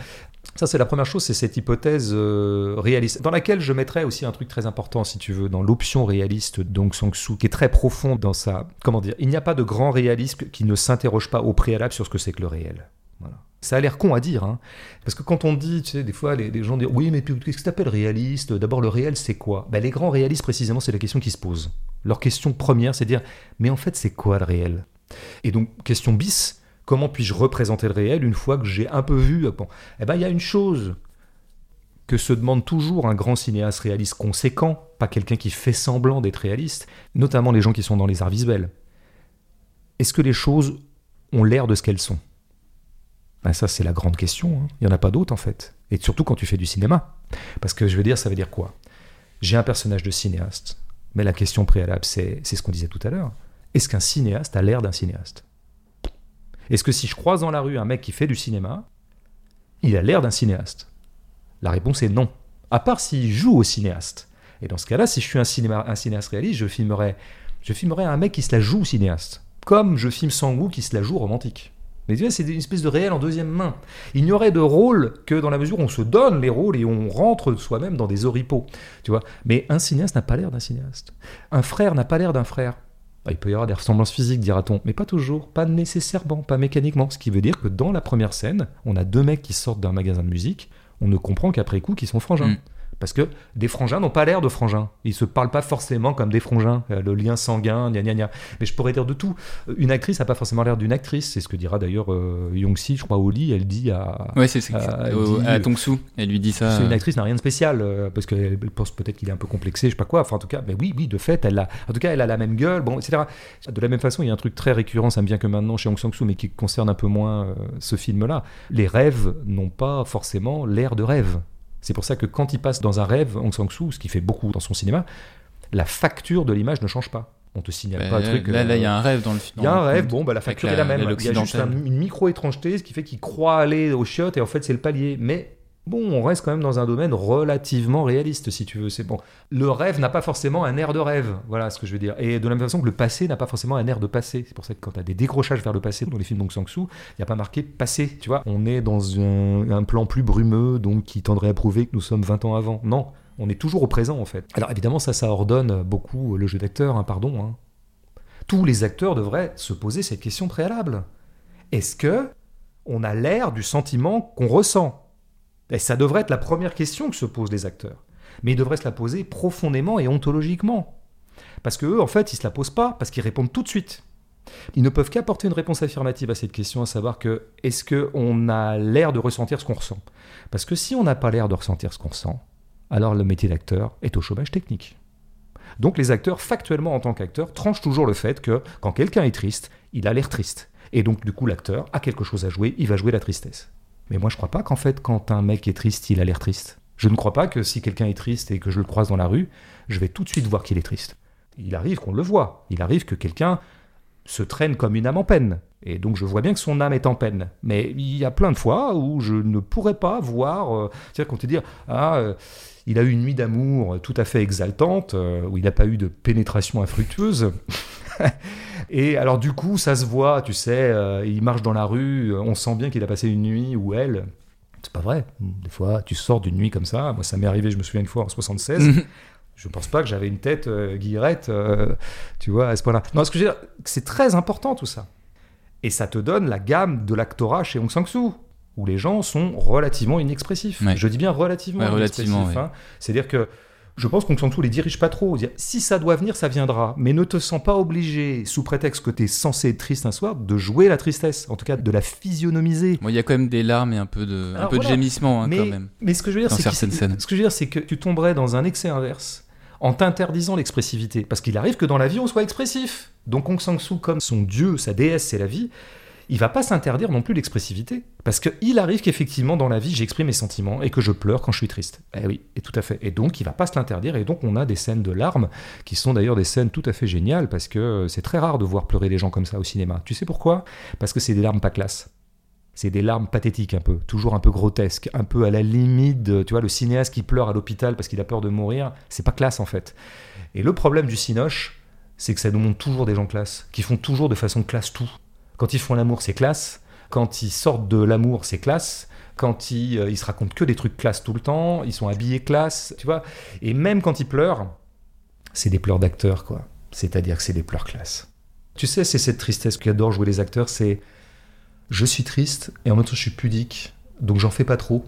Ça c'est la première chose, c'est cette hypothèse réaliste, dans laquelle je mettrais aussi un truc très important, si tu veux, dans l'option réaliste d'Ong Sang-soo, qui est très profonde dans sa... Comment dire Il n'y a pas de grand réalisme qui ne s'interroge pas au préalable sur ce que c'est que le réel. Ça a l'air con à dire, hein. parce que quand on dit, tu sais, des fois, les, gens disent Oui, mais qu'est-ce que tu appelles réaliste? D'abord, le réel, c'est quoi? Ben, Les grands réalistes, précisément, c'est la question qui se pose. Leur question première, c'est de dire Mais en fait, c'est quoi le réel? Et donc, question bis comment puis-je représenter le réel une fois que j'ai un peu vu Eh bien, il y a une chose que se demande toujours un grand cinéaste réaliste conséquent, pas quelqu'un qui fait semblant d'être réaliste, notamment les gens qui sont dans les arts visuels. Est-ce que les choses ont l'air de ce qu'elles sont? Ben ça, c'est la grande question. Hein. Il n'y en a pas d'autre, en fait. Et surtout quand tu fais du cinéma. Parce que je veux dire, ça veut dire quoi? J'ai un personnage de cinéaste, mais la question préalable, c'est ce qu'on disait tout à l'heure. Est-ce qu'un cinéaste a l'air d'un cinéaste? Est-ce que si je croise dans la rue un mec qui fait du cinéma, il a l'air d'un cinéaste? La réponse est non. À part s'il joue au cinéaste. Et dans ce cas-là, si je suis un, cinéaste réaliste, je filmerais, un mec qui se la joue cinéaste. Comme je filme Sangwoo qui se la joue romantique. Mais tu vois, c'est une espèce de réel en deuxième main. Il n'y aurait de rôle que dans la mesure où on se donne les rôles et on rentre soi-même dans des oripeaux. Tu vois. Mais un cinéaste n'a pas l'air d'un cinéaste. Un frère n'a pas l'air d'un frère. Ah, il peut y avoir des ressemblances physiques, dira-t-on, mais pas toujours, pas nécessairement, pas mécaniquement. Ce qui veut dire que dans la première scène, on a deux mecs qui sortent d'un magasin de musique, on ne comprend qu'après coup qu'ils sont frangins. Mm. Parce que des frangins n'ont pas l'air de frangins. Ils se parlent pas forcément comme des frangins. Euh, le lien sanguin, gna gna gna. Mais je pourrais dire de tout. Une actrice n'a pas forcément l'air d'une actrice. C'est ce que dira d'ailleurs euh, Yong-si, je crois, au lit. Elle dit à. Ouais, c'est ça. À, Tong-soo. Elle lui dit ça. Une actrice n'a rien de spécial. Euh, parce qu'elle pense peut-être qu'il est un peu complexé, je sais pas quoi. Enfin, en tout cas, mais oui, oui, de fait, elle a. En tout cas, elle a la même gueule, bon, etc. De la même façon, il y a un truc très récurrent, ça me vient que maintenant chez Hong Sang-soo, mais qui concerne un peu moins ce film-là. Les rêves n'ont pas forcément l'air de rêve. C'est pour ça que quand il passe dans un rêve, Hong Sang-soo, ce qui fait beaucoup dans son cinéma, la facture de l'image ne change pas. On te signale pas un truc. Là, il y a un rêve dans le film. Il y a un rêve, bon, bah, la facture est la même. Il y a juste une micro-étrangeté, ce qui fait qu'il croit aller au shot et en fait, c'est le palier. Mais Bon, on reste quand même dans un domaine relativement réaliste, si tu veux. C'est bon. Le rêve n'a pas forcément un air de rêve, voilà ce que je veux dire. Et de la même façon que le passé n'a pas forcément un air de passé. C'est pour ça que quand tu as des décrochages vers le passé dans les films d'Ong Sang-soo, il n'y a pas marqué passé, tu vois. On est dans un, plan plus brumeux, donc qui tendrait à prouver que nous sommes 20 ans avant. Non, on est toujours au présent, en fait. Alors évidemment, ça, ça ordonne beaucoup le jeu d'acteur, hein, pardon. Hein. Tous les acteurs devraient se poser cette question préalable. Est-ce que on a l'air du sentiment qu'on ressent? Et ça devrait être la première question que se posent les acteurs. Mais ils devraient se la poser profondément et ontologiquement. Parce qu'eux, en fait, ils ne se la posent pas, parce qu'ils répondent tout de suite. Ils ne peuvent qu'apporter une réponse affirmative à cette question, à savoir que est-ce qu'on a l'air de ressentir ce qu'on ressent? Parce que si on n'a pas l'air de ressentir ce qu'on ressent, alors le métier d'acteur est au chômage technique. Donc les acteurs, factuellement en tant qu'acteurs, tranchent toujours le fait que quand quelqu'un est triste, il a l'air triste. Et donc du coup l'acteur a quelque chose à jouer, il va jouer la tristesse. Mais moi, je crois pas qu'en fait, quand un mec est triste, il a l'air triste. Je ne crois pas que si quelqu'un est triste et que je le croise dans la rue, je vais tout de suite voir qu'il est triste. Il arrive qu'on le voit. Il arrive que quelqu'un se traîne comme une âme en peine. Et donc je vois bien que son âme est en peine. Mais il y a plein de fois où je ne pourrais pas voir, euh, c'est-à-dire qu'on te dit, ah, euh, il a eu une nuit d'amour tout à fait exaltante, euh, où il n'a pas eu de pénétration infructueuse. Et alors du coup, ça se voit, tu sais, euh, il marche dans la rue, on sent bien qu'il a passé une nuit où elle. C'est pas vrai. Des fois, tu sors d'une nuit comme ça. Moi, ça m'est arrivé, je me souviens une fois en 76. Mhm. je pense pas que j'avais une tête euh, guillerette, euh, tu vois, à ce point-là. Non, ce que je veux dire, c'est très important tout ça. Et ça te donne la gamme de l'actorat chez Hong Sang-soo, où les gens sont relativement inexpressifs. Je dis bien relativement inexpressifs. Hein. C'est-à-dire que je pense qu'on ne les dirige pas trop. Si ça doit venir, ça viendra. Mais ne te sens pas obligé, sous prétexte que tu es censé être triste un soir, de jouer la tristesse. En tout cas, de la physionomiser. Il y a quand même des larmes et un peu de, un peu de gémissement, hein, mais, quand même. Mais ce que je veux dire, c'est que, ce que je veux dire, c'est que tu tomberais dans un excès inverse en t'interdisant l'expressivité. Parce qu'il arrive que dans la vie, on soit expressif. Donc Aung San Suu, comme son dieu, sa déesse, c'est la vie, il va pas s'interdire non plus l'expressivité. Parce qu'il arrive qu'effectivement, dans la vie, j'exprime mes sentiments et que je pleure quand je suis triste. Eh oui, et tout à fait. Et donc, il va pas se l'interdire. Et donc, on a des scènes de larmes qui sont d'ailleurs des scènes tout à fait géniales parce que c'est très rare de voir pleurer des gens comme ça au cinéma. Tu sais pourquoi? Parce que c'est des larmes pas classe. C'est des larmes pathétiques un peu, toujours un peu grotesques, un peu à la limite, tu vois, le cinéaste qui pleure à l'hôpital parce qu'il a peur de mourir, c'est pas classe en fait. Et le problème du cinoche, c'est que ça nous montre toujours des gens classe, qui font toujours de façon classe tout. Quand ils font l'amour, c'est classe. Quand ils sortent de l'amour, c'est classe. Quand ils, euh, ils se racontent que des trucs classe tout le temps, ils sont habillés classe, tu vois. Et même quand ils pleurent, c'est des pleurs d'acteurs, quoi. C'est-à-dire que c'est des pleurs classe. Tu sais, c'est cette tristesse qu'adorent jouer les acteurs, c'est je suis triste et en même temps je suis pudique, donc j'en fais pas trop,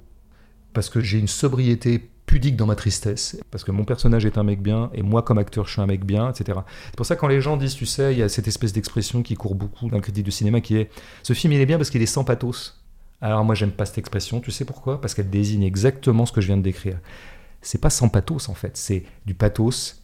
parce que j'ai une sobriété pudique dans ma tristesse, parce que mon personnage est un mec bien, et moi comme acteur je suis un mec bien, etc. C'est pour ça que quand les gens disent, tu sais, il y a cette espèce d'expression qui court beaucoup le critique de cinéma qui est, ce film il est bien parce qu'il est sans pathos. Alors moi j'aime pas cette expression, tu sais pourquoi? Parce qu'elle désigne exactement ce que je viens de décrire. C'est pas sans pathos en fait, c'est du pathos,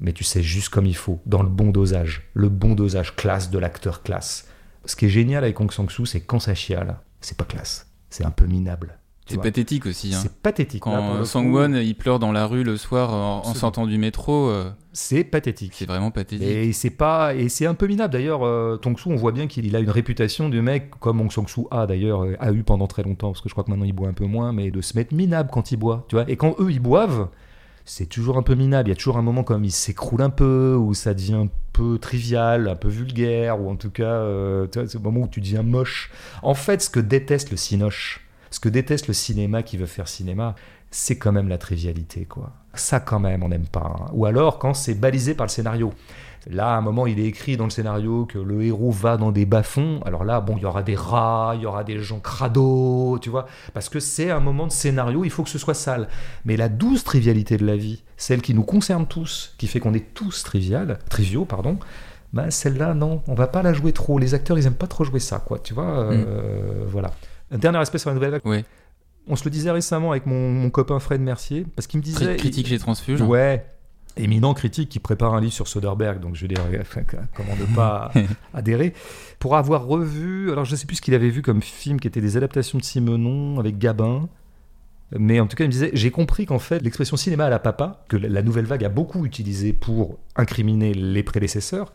mais tu sais juste comme il faut, dans le bon dosage, le bon dosage classe de l'acteur classe. Ce qui est génial avec Hong Sang-soo, c'est quand ça chiale, c'est pas classe, c'est un peu minable. C'est pathétique aussi. Hein. C'est pathétique. Quand Sang-won il pleure dans la rue le soir en, sortant du métro, euh, c'est pathétique. c'est vraiment pathétique. Et c'est pas et c'est un peu minable d'ailleurs. Euh, Tong-soo, on voit bien qu'il a une réputation de mec comme Hong Sang-soo a d'ailleurs euh, a eu pendant très longtemps parce que je crois que maintenant il boit un peu moins, mais de se mettre minable quand il boit, tu vois. Et quand eux ils boivent, c'est toujours un peu minable. Il y a toujours un moment comme il s'écroule un peu où ça devient un peu trivial, un peu vulgaire ou en tout cas euh, c'est le moment où tu deviens moche. En fait, ce que déteste le cinoche, ce que déteste le cinéma qui veut faire cinéma, c'est quand même la trivialité, quoi. Ça, quand même, on n'aime pas. hein. Ou alors quand c'est balisé par le scénario. Là, à un moment, il est écrit dans le scénario que le héros va dans des bas-fonds. Alors là, bon, il y aura des rats, il y aura des gens crado, tu vois. Parce que c'est un moment de scénario, il faut que ce soit sale. Mais la douce trivialité de la vie, celle qui nous concerne tous, qui fait qu'on est tous trivial, triviaux, pardon, bah celle-là, non, on va pas la jouer trop. Les acteurs, ils aiment pas trop jouer ça, quoi. Tu vois, euh, voilà. Un dernier aspect sur la nouvelle vague. Ouais. On se le disait récemment avec mon, mon copain Fred Mercier, parce qu'il me disait. critique chez Transfuge. Ouais. Éminent critique qui prépare un livre sur Soderbergh, donc je veux dire, enfin, comment ne pas adhérer. Pour avoir revu, alors je ne sais plus ce qu'il avait vu comme film qui était des adaptations de Simenon avec Gabin, mais en tout cas il me disait, j'ai compris qu'en fait l'expression cinéma à la papa, que la la nouvelle vague a beaucoup utilisé pour incriminer les prédécesseurs,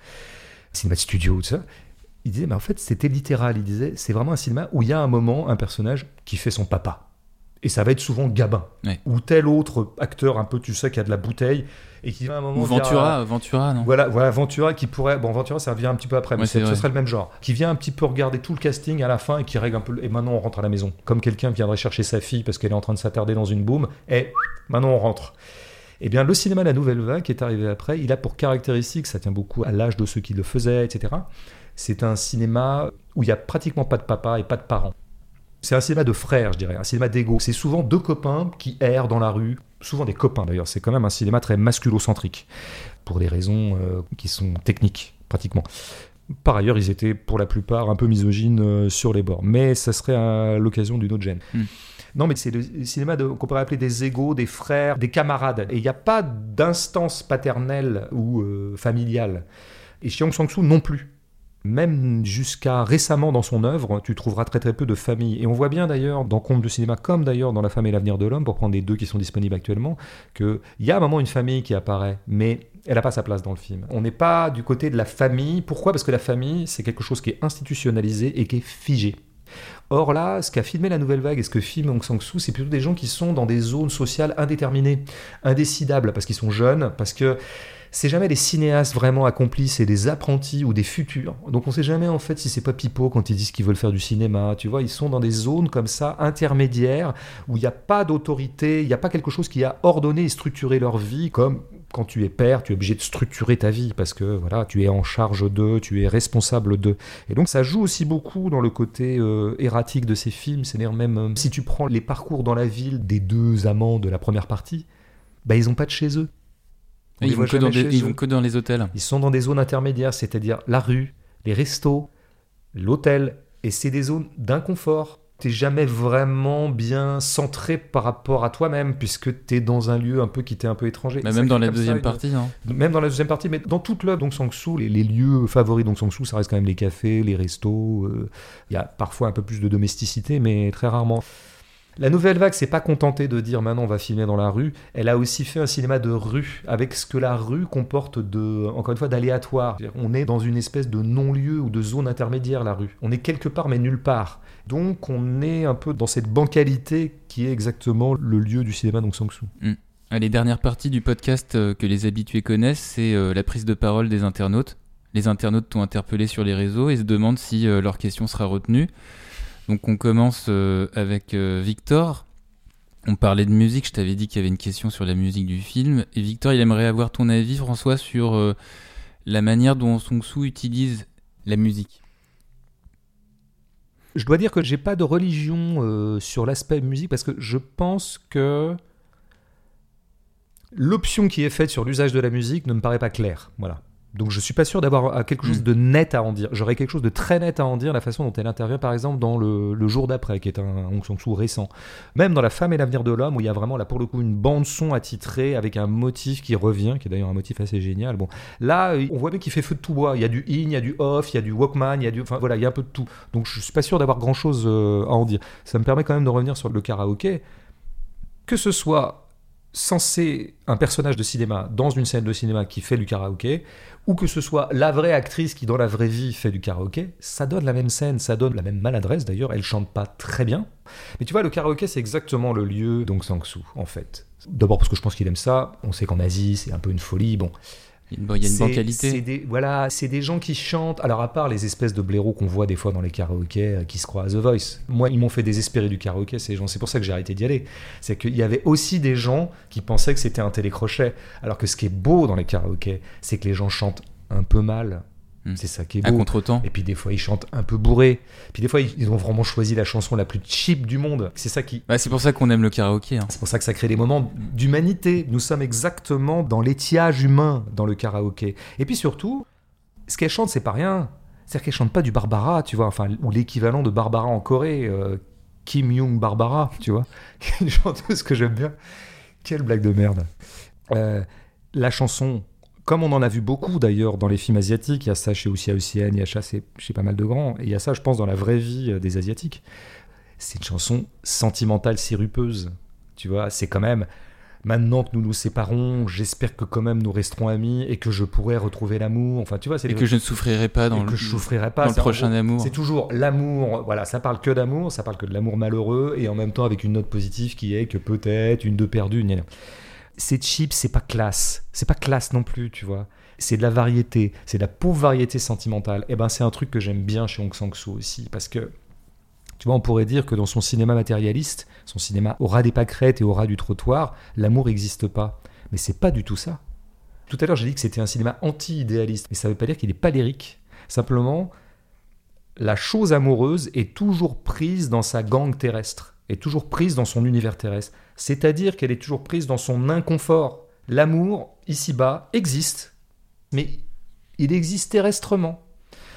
cinéma de studio, tout ça, il disait, mais en fait c'était littéral, il disait, c'est vraiment un cinéma où il y a un moment, un personnage qui fait son papa. Et ça va être souvent Gabin, Ouais. ou tel autre acteur un peu, tu sais, qui a de la bouteille, et qui va un moment Ou Ventura, Ventura, non? Voilà, voilà, Ventura qui pourrait. Bon, Ventura, ça vient un petit peu après, mais Ouais, ce serait le même genre. Qui vient un petit peu regarder tout le casting à la fin et qui règle un peu. Et maintenant, on rentre à la maison. Comme quelqu'un viendrait chercher sa fille parce qu'elle est en train de s'attarder dans une boum. Et maintenant, on rentre. Eh bien, le cinéma La Nouvelle Vague, qui est arrivé après, il a pour caractéristique, ça tient beaucoup à l'âge de ceux qui le faisaient, etc. C'est un cinéma où il n'y a pratiquement pas de papa et pas de parents. C'est un cinéma de frères, je dirais, un cinéma d'ego. C'est souvent deux copains qui errent dans la rue, souvent des copains d'ailleurs. C'est quand même un cinéma très masculocentrique, pour des raisons euh, qui sont techniques, pratiquement. Par ailleurs, ils étaient pour la plupart un peu misogynes euh, sur les bords, mais ça serait à l'occasion d'une autre gêne. Hmm. Non, mais c'est le cinéma qu'on pourrait appeler des égaux, des frères, des camarades. Et il n'y a pas d'instance paternelle ou euh, familiale. Et chez Aung San Suu non plus. Même jusqu'à récemment dans son œuvre, tu trouveras très très peu de famille. Et on voit bien d'ailleurs dans Conte du cinéma, comme d'ailleurs dans La femme et l'avenir de l'homme, pour prendre les deux qui sont disponibles actuellement, qu'il y a à un moment une famille qui apparaît, mais elle n'a pas sa place dans le film. On n'est pas du côté de la famille. Pourquoi? Parce que la famille, c'est quelque chose qui est institutionnalisé et qui est figé. Or là, ce qu'a filmé la nouvelle vague et ce que filme Aung San Suu, c'est plutôt des gens qui sont dans des zones sociales indéterminées, indécidables, parce qu'ils sont jeunes, parce que c'est jamais des cinéastes vraiment accomplis, c'est des apprentis ou des futurs. Donc on sait jamais en fait si c'est pas pipeau quand ils disent qu'ils veulent faire du cinéma. Tu vois, ils sont dans des zones comme ça intermédiaires où il n'y a pas d'autorité, il n'y a pas quelque chose qui a ordonné et structuré leur vie comme quand tu es père, tu es obligé de structurer ta vie parce que voilà, tu es en charge d'eux, tu es responsable d'eux. Et donc ça joue aussi beaucoup dans le côté euh, erratique de ces films. C'est-à-dire même euh, si tu prends les parcours dans la ville des deux amants de la première partie, bah ils ont pas de chez eux. On ils, vont que dans des- ils vont que dans les hôtels. Ils sont dans des zones intermédiaires, c'est-à-dire la rue, les restos, l'hôtel. Et c'est des zones d'inconfort. t'es jamais vraiment bien centré par rapport à toi-même, puisque t'es dans un lieu un peu qui t'est un peu étranger. Ça même dans la ça deuxième une- partie. hein. Même dans la deuxième partie, mais dans toute l'œuvre d'Ong Sang-soo, les, les lieux favoris d'Ong Sang-soo, ça reste quand même les cafés, les restos. euh, Il y a parfois un peu plus de domesticité, mais très rarement. La nouvelle vague s'est pas contentée de dire maintenant on va filmer dans la rue. Elle a aussi fait un cinéma de rue, avec ce que la rue comporte de, encore une fois, d'aléatoire. On est dans une espèce de non-lieu ou de zone intermédiaire, la rue. On est quelque part, mais nulle part. Donc on est un peu dans cette bancalité qui est exactement le lieu du cinéma d'Ong Sang-soo. Allez, dernière partie du podcast euh, que les habitués connaissent, c'est euh, la prise de parole des internautes. Les internautes t'ont interpellé sur les réseaux et se demandent si euh, leur question sera retenue. Donc on commence euh, avec euh, Victor. On parlait de musique, je t'avais dit qu'il y avait une question sur la musique du film. Et Victor, il aimerait avoir ton avis, François, sur euh, la manière dont Song Soo utilise la musique. Je dois dire que j'ai pas de religion sur l'aspect musique parce que je pense que l'option qui est faite sur l'usage de la musique ne me paraît pas claire. Voilà. Donc je suis pas sûr d'avoir euh, quelque chose Mm. de net à en dire. J'aurais quelque chose de très net à en dire la façon dont elle intervient par exemple dans le, le jour d'après qui est un Hong Sang-soo récent. Même dans La femme et l'avenir de l'homme où il y a vraiment là pour le coup une bande son attitrée avec un motif qui revient qui est d'ailleurs un motif assez génial. Bon, là euh, on voit bien qu'il fait feu de tout bois. Il y a du in, il y a du off, il y a du Walkman, il y a du enfin voilà, il y a un peu de tout. Donc je suis pas sûr d'avoir grand chose à en dire. Ça me permet quand même de revenir sur le karaoké. Que ce soit censé un personnage de cinéma dans une scène de cinéma qui fait du karaoké, ou que ce soit la vraie actrice qui dans la vraie vie fait du karaoké, ça donne la même scène, ça donne la même maladresse d'ailleurs, elle chante pas très bien. Mais tu vois, le karaoké c'est exactement le lieu d'Ong Sang-soo en fait. D'abord parce que je pense qu'il aime ça, on sait qu'en Asie c'est un peu une folie, bon. Il y a une, bon, il y a une C'est- bancalité. c'est des- voilà, c'est des gens qui chantent. Alors, à part les espèces de blaireaux qu'on voit des fois dans les karaokés euh, qui se croient à The Voice. Moi, ils m'ont fait désespérer du karaoké, ces gens. C'est pour ça que j'ai arrêté d'y aller. C'est qu'il y avait aussi des gens qui pensaient que c'était un télécrochet. Alors que ce qui est beau dans les karaokés, c'est que les gens chantent un peu mal. Mm. C'est ça qui est À beau. contre-temps. Et puis des fois, ils chantent un peu bourré. Puis des fois, ils ont vraiment choisi la chanson la plus cheap du monde. C'est ça qui, Bah, c'est pour ça qu'on aime le karaoké. hein. c'est pour ça que ça crée des moments d'humanité. Nous sommes exactement dans l'étiage humain dans le karaoké. Et puis surtout, ce qu'elle chante, c'est pas rien. C'est-à-dire qu'elle chante pas du Barbara, tu vois, enfin, ou l'équivalent de Barbara en Corée, euh, Kim Young Barbara, tu vois, une chanteuse que j'aime bien. Quelle blague de merde. Euh, la chanson, comme on en a vu beaucoup d'ailleurs dans les films asiatiques, il y a ça chez Ousia Ocean, il y a ça chez pas mal de grands, et il y a ça, je pense, dans la vraie vie euh, des Asiatiques. C'est une chanson sentimentale sirupeuse. Tu vois, c'est quand même. Maintenant que nous nous séparons, j'espère que quand même nous resterons amis et que je pourrai retrouver l'amour. Enfin, tu vois, c'est Et que je ne souffrirai pas dans et le, que je souffrirai pas. dans le C'est- en prochain gros, amour. C'est toujours l'amour. Voilà, ça parle que d'amour, ça parle que de l'amour malheureux et en même temps avec une note positive qui est que peut-être une de perdue. gna. C'est cheap, c'est pas classe. C'est pas classe non plus, tu vois. C'est de la variété, c'est de la pauvre variété sentimentale. Et ben, c'est un truc que j'aime bien chez Hong Sang-soo aussi parce que tu vois, on pourrait dire que dans son cinéma matérialiste, son cinéma au ras des pâquerettes et au ras du trottoir, l'amour n'existe pas. Mais c'est pas du tout ça. Tout à l'heure, j'ai dit que c'était un cinéma anti-idéaliste, mais ça veut pas dire qu'il n'est pas lyrique. Simplement, la chose amoureuse est toujours prise dans sa gangue terrestre, est toujours prise dans son univers terrestre. C'est-à-dire qu'elle est toujours prise dans son inconfort. L'amour, ici-bas, existe, mais il existe terrestrement.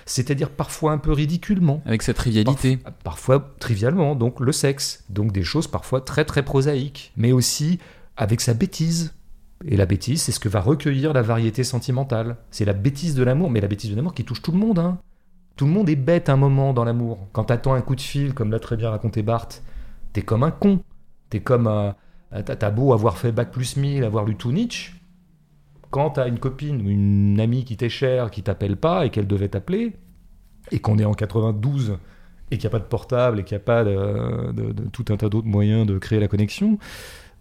C'est-à-dire parfois un peu ridiculement. Avec sa trivialité. Parf- parfois trivialement, donc le sexe, donc des choses parfois très très prosaïques, mais aussi avec sa bêtise. Et la bêtise, c'est ce que va recueillir la variété sentimentale. C'est la bêtise de l'amour, mais la bêtise de l'amour qui touche tout le monde. Hein. Tout le monde est bête un moment dans l'amour. Quand t'attends un coup de fil, comme l'a très bien raconté Barthes, t'es comme un con. T'es comme un... T'as beau avoir fait Bac plus 1000, avoir lu tout Nietzsche. Quand t'as une copine ou une amie qui t'est chère, qui t'appelle pas et qu'elle devait t'appeler, et qu'on est en 92 et qu'il n'y a pas de portable et qu'il n'y a pas de, tout un tas d'autres moyens de créer la connexion,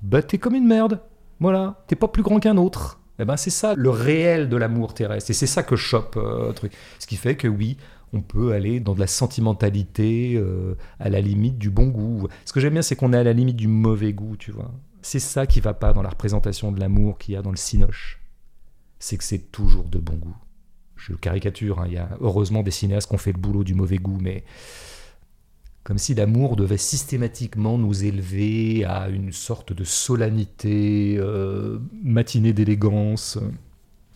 bah t'es comme une merde. Voilà, t'es pas plus grand qu'un autre. Et ben c'est ça le réel de l'amour terrestre. Et c'est ça que chope euh, truc. Ce qui fait que oui, on peut aller dans de la sentimentalité euh, à la limite du bon goût. Ce que j'aime bien, c'est qu'on est à la limite du mauvais goût, tu vois. C'est ça qui va pas dans la représentation de l'amour qu'il y a dans le cinoche. C'est que c'est toujours de bon goût je caricature, hein, il y a heureusement des cinéastes qui ont fait le boulot du mauvais goût, mais comme si l'amour devait systématiquement nous élever à une sorte de solennité, euh, matinée d'élégance.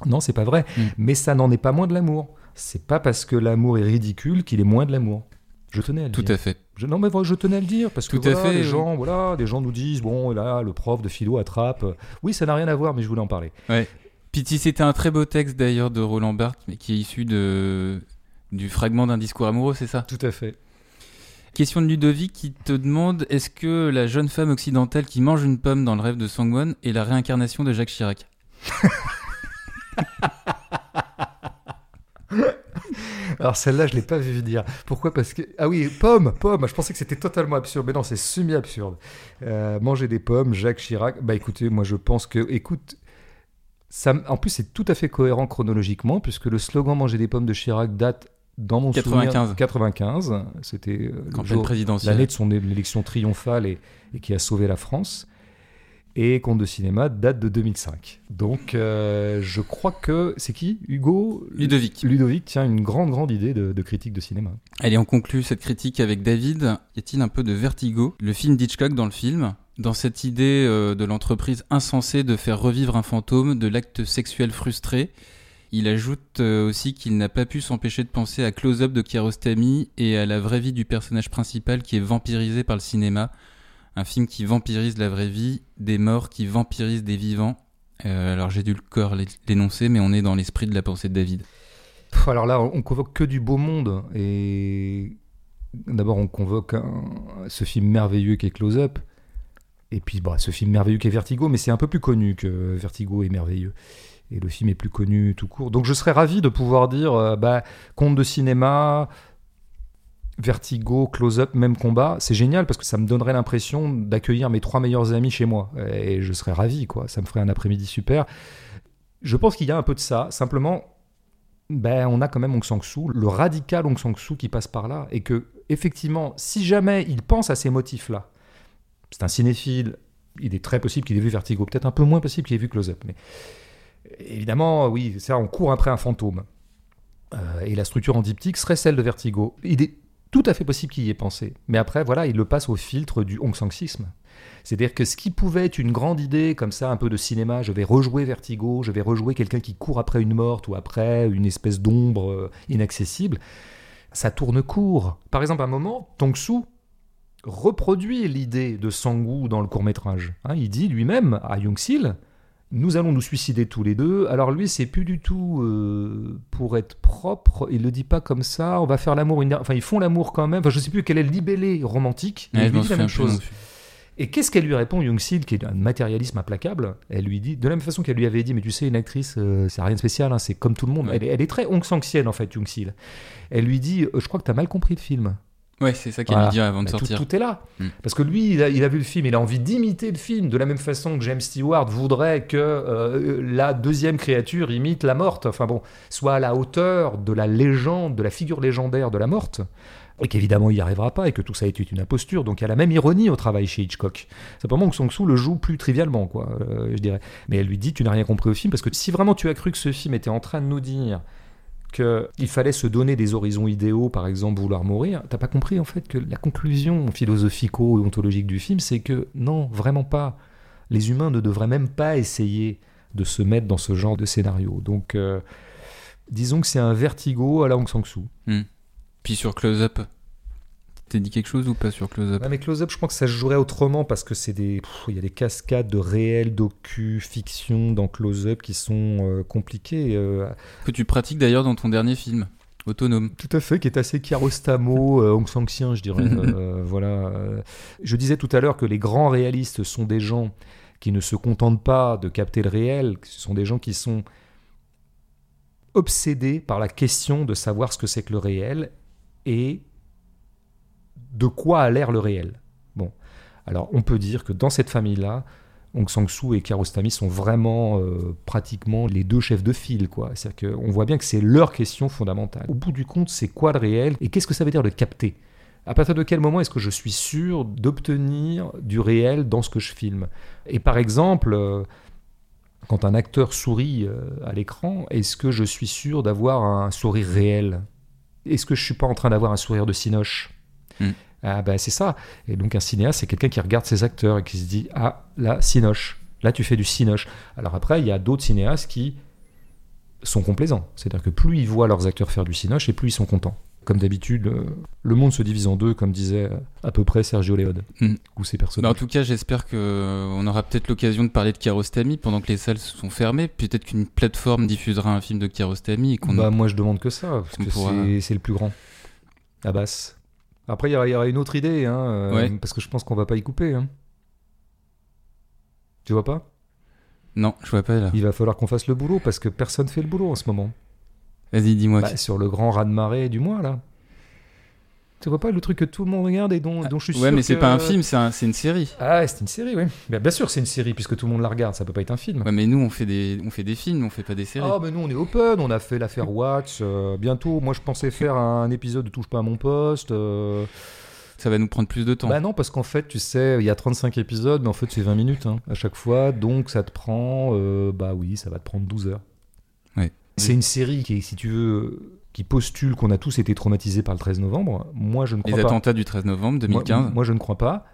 Non, c'est pas vrai, Mm. mais ça n'en est pas moins de l'amour. C'est pas parce que l'amour est ridicule qu'il est moins de l'amour. Je tenais à le Tout dire. à fait. Je, non, mais je tenais à le dire parce que Tout à voilà, fait, les oui. gens, voilà, des gens nous disent bon, là, le prof de philo attrape. Oui, ça n'a rien à voir, mais je voulais en parler. Pity, c'était un très beau texte d'ailleurs de Roland Barthes, mais qui est issu de du fragment d'un discours amoureux, c'est ça? Tout à fait. Question de Ludovic qui te demande est-ce que la jeune femme occidentale qui mange une pomme dans le rêve de Sangwon est la réincarnation de Jacques Chirac? Alors celle-là, je l'ai pas vu venir. Pourquoi? Parce que ah oui, pomme, pomme. Je pensais que c'était totalement absurde, mais non, c'est semi absurde. Euh, manger des pommes, Jacques Chirac. Bah écoutez, moi je pense que, écoute, ça, en plus c'est tout à fait cohérent chronologiquement puisque le slogan manger des pommes de Chirac date dans mon 95. souvenir 95. C'était euh, l'année de son élection triomphale et, et qui a sauvé la France. Et Conte de cinéma date de 2005. Donc, euh, je crois que c'est qui? Hugo? Ludovic. Ludovic tient une grande, grande idée de, de critique de cinéma. Allez, on conclut cette critique avec David. Y a-t-il un peu de vertigo? Le film d'Hitchcock dans le film, dans cette idée euh, de l'entreprise insensée de faire revivre un fantôme, de l'acte sexuel frustré, il ajoute euh, aussi qu'il n'a pas pu s'empêcher de penser à Close-Up de Kiarostami et à la vraie vie du personnage principal qui est vampirisé par le cinéma. Un film qui vampirise la vraie vie, des morts qui vampirisent des vivants. Euh, alors j'ai dû le corps l'é- l'énoncer, mais on est dans l'esprit de la pensée de David. Alors là, on convoque que du beau monde. Et d'abord, on convoque un- ce film merveilleux qui est Close Up. Et puis, bah, ce film merveilleux qui est Vertigo, mais c'est un peu plus connu que Vertigo est merveilleux. Et le film est plus connu tout court. Donc, je serais ravi de pouvoir dire, euh, bah, conte de cinéma, Vertigo, Close-Up, même combat, c'est génial parce que ça me donnerait l'impression d'accueillir mes trois meilleurs amis chez moi. Et je serais ravi, quoi. Ça me ferait un après-midi super. Je pense qu'il y a un peu de ça. Simplement, ben, on a quand même Aung San Suu, le radical Aung San Suu qui passe par là. Et que, effectivement, si jamais il pense à ces motifs-là, c'est un cinéphile, il est très possible qu'il ait vu Vertigo, peut-être un peu moins possible qu'il ait vu Close-Up. Mais évidemment, oui, ça, on court après un fantôme. Euh, et la structure en diptyque serait celle de Vertigo. Tout à fait possible qu'il y ait pensé. Mais après, voilà, il le passe au filtre du Hong Sang-sisme. C'est-à-dire que ce qui pouvait être une grande idée, comme ça, un peu de cinéma, je vais rejouer Vertigo, je vais rejouer quelqu'un qui court après une morte ou après une espèce d'ombre euh, inaccessible, ça tourne court. Par exemple, à un moment, Tong Su reproduit l'idée de Sangu dans le court-métrage. Hein, il dit lui-même à Young Sil, nous allons nous suicider tous les deux. Alors lui, c'est plus du tout euh, pour être propre. Il le dit pas comme ça. On va faire l'amour. une- Enfin, ils font l'amour quand même. Enfin, je sais plus quel est le libellé romantique. mais lui dit la même chose. Et qu'est-ce qu'elle lui répond, Young Sil, qui est un matérialisme implacable? Elle lui dit, de la même façon qu'elle lui avait dit, mais tu sais, une actrice, euh, c'est rien de spécial, hein, c'est comme tout le monde. Ouais. Elle, est, elle est très Hong Sang-sienne, en fait, Young Sil. Elle lui dit, euh, je crois que tu as mal compris le film. Ouais, c'est ça qu'elle Voilà. lui dit avant de Bah, tout, sortir. tout est là. Mm. Parce que lui, il a, il a vu le film, il a envie d'imiter le film, de la même façon que James Stewart voudrait que euh, la deuxième créature imite la morte, enfin bon, soit à la hauteur de la légende, de la figure légendaire de la morte. Et qu'évidemment, il n'y arrivera pas, et que tout ça est une imposture. Donc il y a la même ironie au travail chez Hitchcock. Simplement que Song Soo le joue plus trivialement, quoi, euh, je dirais. Mais elle lui dit Tu n'as rien compris au film, parce que si vraiment tu as cru que ce film était en train de nous dire qu'il fallait se donner des horizons idéaux, par exemple vouloir mourir, t'as pas compris en fait que la conclusion philosophico-ontologique du film, c'est que non, vraiment pas. Les humains ne devraient même pas essayer de se mettre dans ce genre de scénario. Donc, euh, disons que c'est un vertigo à la Hong Sang-soo. Puis sur Close Up, t'as dit quelque chose ou pas sur Close Up? Ouais, mais Close Up, je crois que ça se jouerait autrement parce que c'est des, il y a des cascades de réel, docu, fiction dans Close Up qui sont euh, compliquées. euh, Que tu pratiques d'ailleurs dans ton dernier film, Autonome. Tout à fait, qui est assez Kiarostamo, euh, Hong Sang-sien, je dirais. Euh, voilà. euh. Je disais tout à l'heure que les grands réalistes sont des gens qui ne se contentent pas de capter le réel, ce sont des gens qui sont obsédés par la question de savoir ce que c'est que le réel et de quoi a l'air le réel. Bon, alors on peut dire que dans cette famille-là, Hong Sang-soo et Kiarostami sont vraiment euh, pratiquement les deux chefs de file. quoi. C'est-à-dire qu'on voit bien que c'est leur question fondamentale. Au bout du compte, c'est quoi le réel et qu'est-ce que ça veut dire de capter? À partir de quel moment est-ce que je suis sûr d'obtenir du réel dans ce que je filme? Et par exemple, euh, quand un acteur sourit euh, à l'écran, est-ce que je suis sûr d'avoir un sourire réel? Est-ce que je suis pas en train d'avoir un sourire de cinoche? Mm. Ah ben c'est ça. Et donc un cinéaste, c'est quelqu'un qui regarde ses acteurs et qui se dit ah là cinoche, là tu fais du cinoche. Alors après il y a d'autres cinéastes qui sont complaisants, c'est-à-dire que plus ils voient leurs acteurs faire du cinoche et plus ils sont contents. Comme d'habitude, euh, le monde se divise en deux, comme disait euh, à peu près Sergio Leone, Mm. ou ses Bah, en personnages. tout cas, j'espère que euh, aura peut-être l'occasion de parler de Kiarostami pendant que les salles sont fermées. Peut-être qu'une plateforme diffusera un film de Kiarostami et qu'on Bah, moi, je demande que ça, parce qu'on que pourra- c'est le plus grand. Abbas. Après, il y, aura- une autre idée, hein, euh, Ouais. parce que je pense qu'on va pas y couper. hein. Tu vois pas? Non, je vois pas là. Il va falloir qu'on fasse le boulot, parce que personne fait le boulot en ce moment. Vas-y, dis-moi. Bah, sur le grand raz-de-marée du mois, là. Tu vois pas le truc que tout le monde regarde et dont, dont je suis sûr ouais, mais c'est que- pas un film, c'est un- c'est une série. Ah, c'est une série, oui. Bien, bien sûr, c'est une série, puisque tout le monde la regarde, ça peut pas être un film. Ouais, mais nous, on fait des, on fait des films, on fait pas des séries. Ah, mais nous, on est open, on a fait l'affaire Watch. euh, bientôt, moi, je pensais faire un épisode de Touche pas à mon poste. euh, Ça va nous prendre plus de temps. Bah non, parce qu'en fait, tu sais, il y a 35 épisodes, mais en fait, c'est 20 minutes hein, à chaque fois. Donc, ça te prend, euh, bah oui, ça va te prendre 12 heures. Ouais. C'est une série qui, est, si tu veux, qui postule qu'on a tous été traumatisés par le 13 novembre. Moi, je ne les crois pas. attentats du 13 novembre Moi- 2015. Moi, je ne crois pas.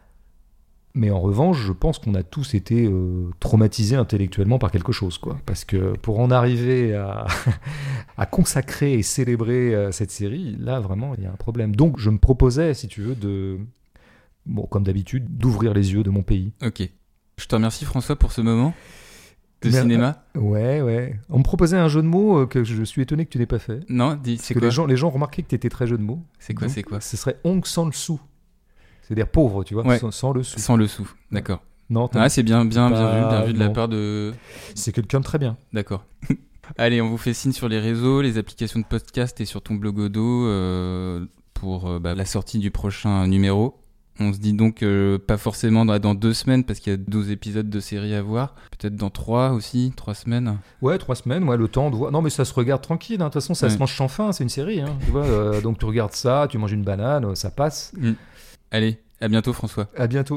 Mais en revanche, je pense qu'on a tous été euh, traumatisés intellectuellement par quelque chose, quoi. Parce que pour en arriver à, à consacrer et célébrer euh, cette série, là, vraiment, il y a un problème. Donc, je me proposais, si tu veux, de, bon, comme d'habitude, d'ouvrir les yeux de mon pays. Ok. Je te remercie François pour ce moment de Mais- cinéma. Ouais, ouais. On me proposait un jeu de mots euh, que je suis étonné que tu n'aies pas fait. Non, dis, c'est quoi les gens, les gens remarquaient que tu étais très jeu de mots. C'est quoi, c'est quoi Ce serait Ong sans le sou. C'est-à-dire pauvre, tu vois, Ouais. sans, sans le sou. Sans le sou. D'accord. Non, Ah, c'est bien, bien, bien vu, bien vu de la part de. c'est quelqu'un de très bien. D'accord. Allez, on vous fait signe sur les réseaux, les applications de podcast et sur ton blog Odo euh, pour euh, bah, la sortie du prochain numéro. On se dit donc euh, pas forcément dans, dans deux semaines parce qu'il y a 12 épisodes de série à voir. Peut-être dans trois aussi, trois semaines. Ouais, trois semaines, ouais, le temps de voir. Non, mais ça se regarde tranquille. hein. De toute façon, ça Ouais. se mange sans faim. C'est une série. hein, tu vois, euh, donc tu regardes ça, tu manges une banane, euh, ça passe. Allez, à bientôt François. À bientôt.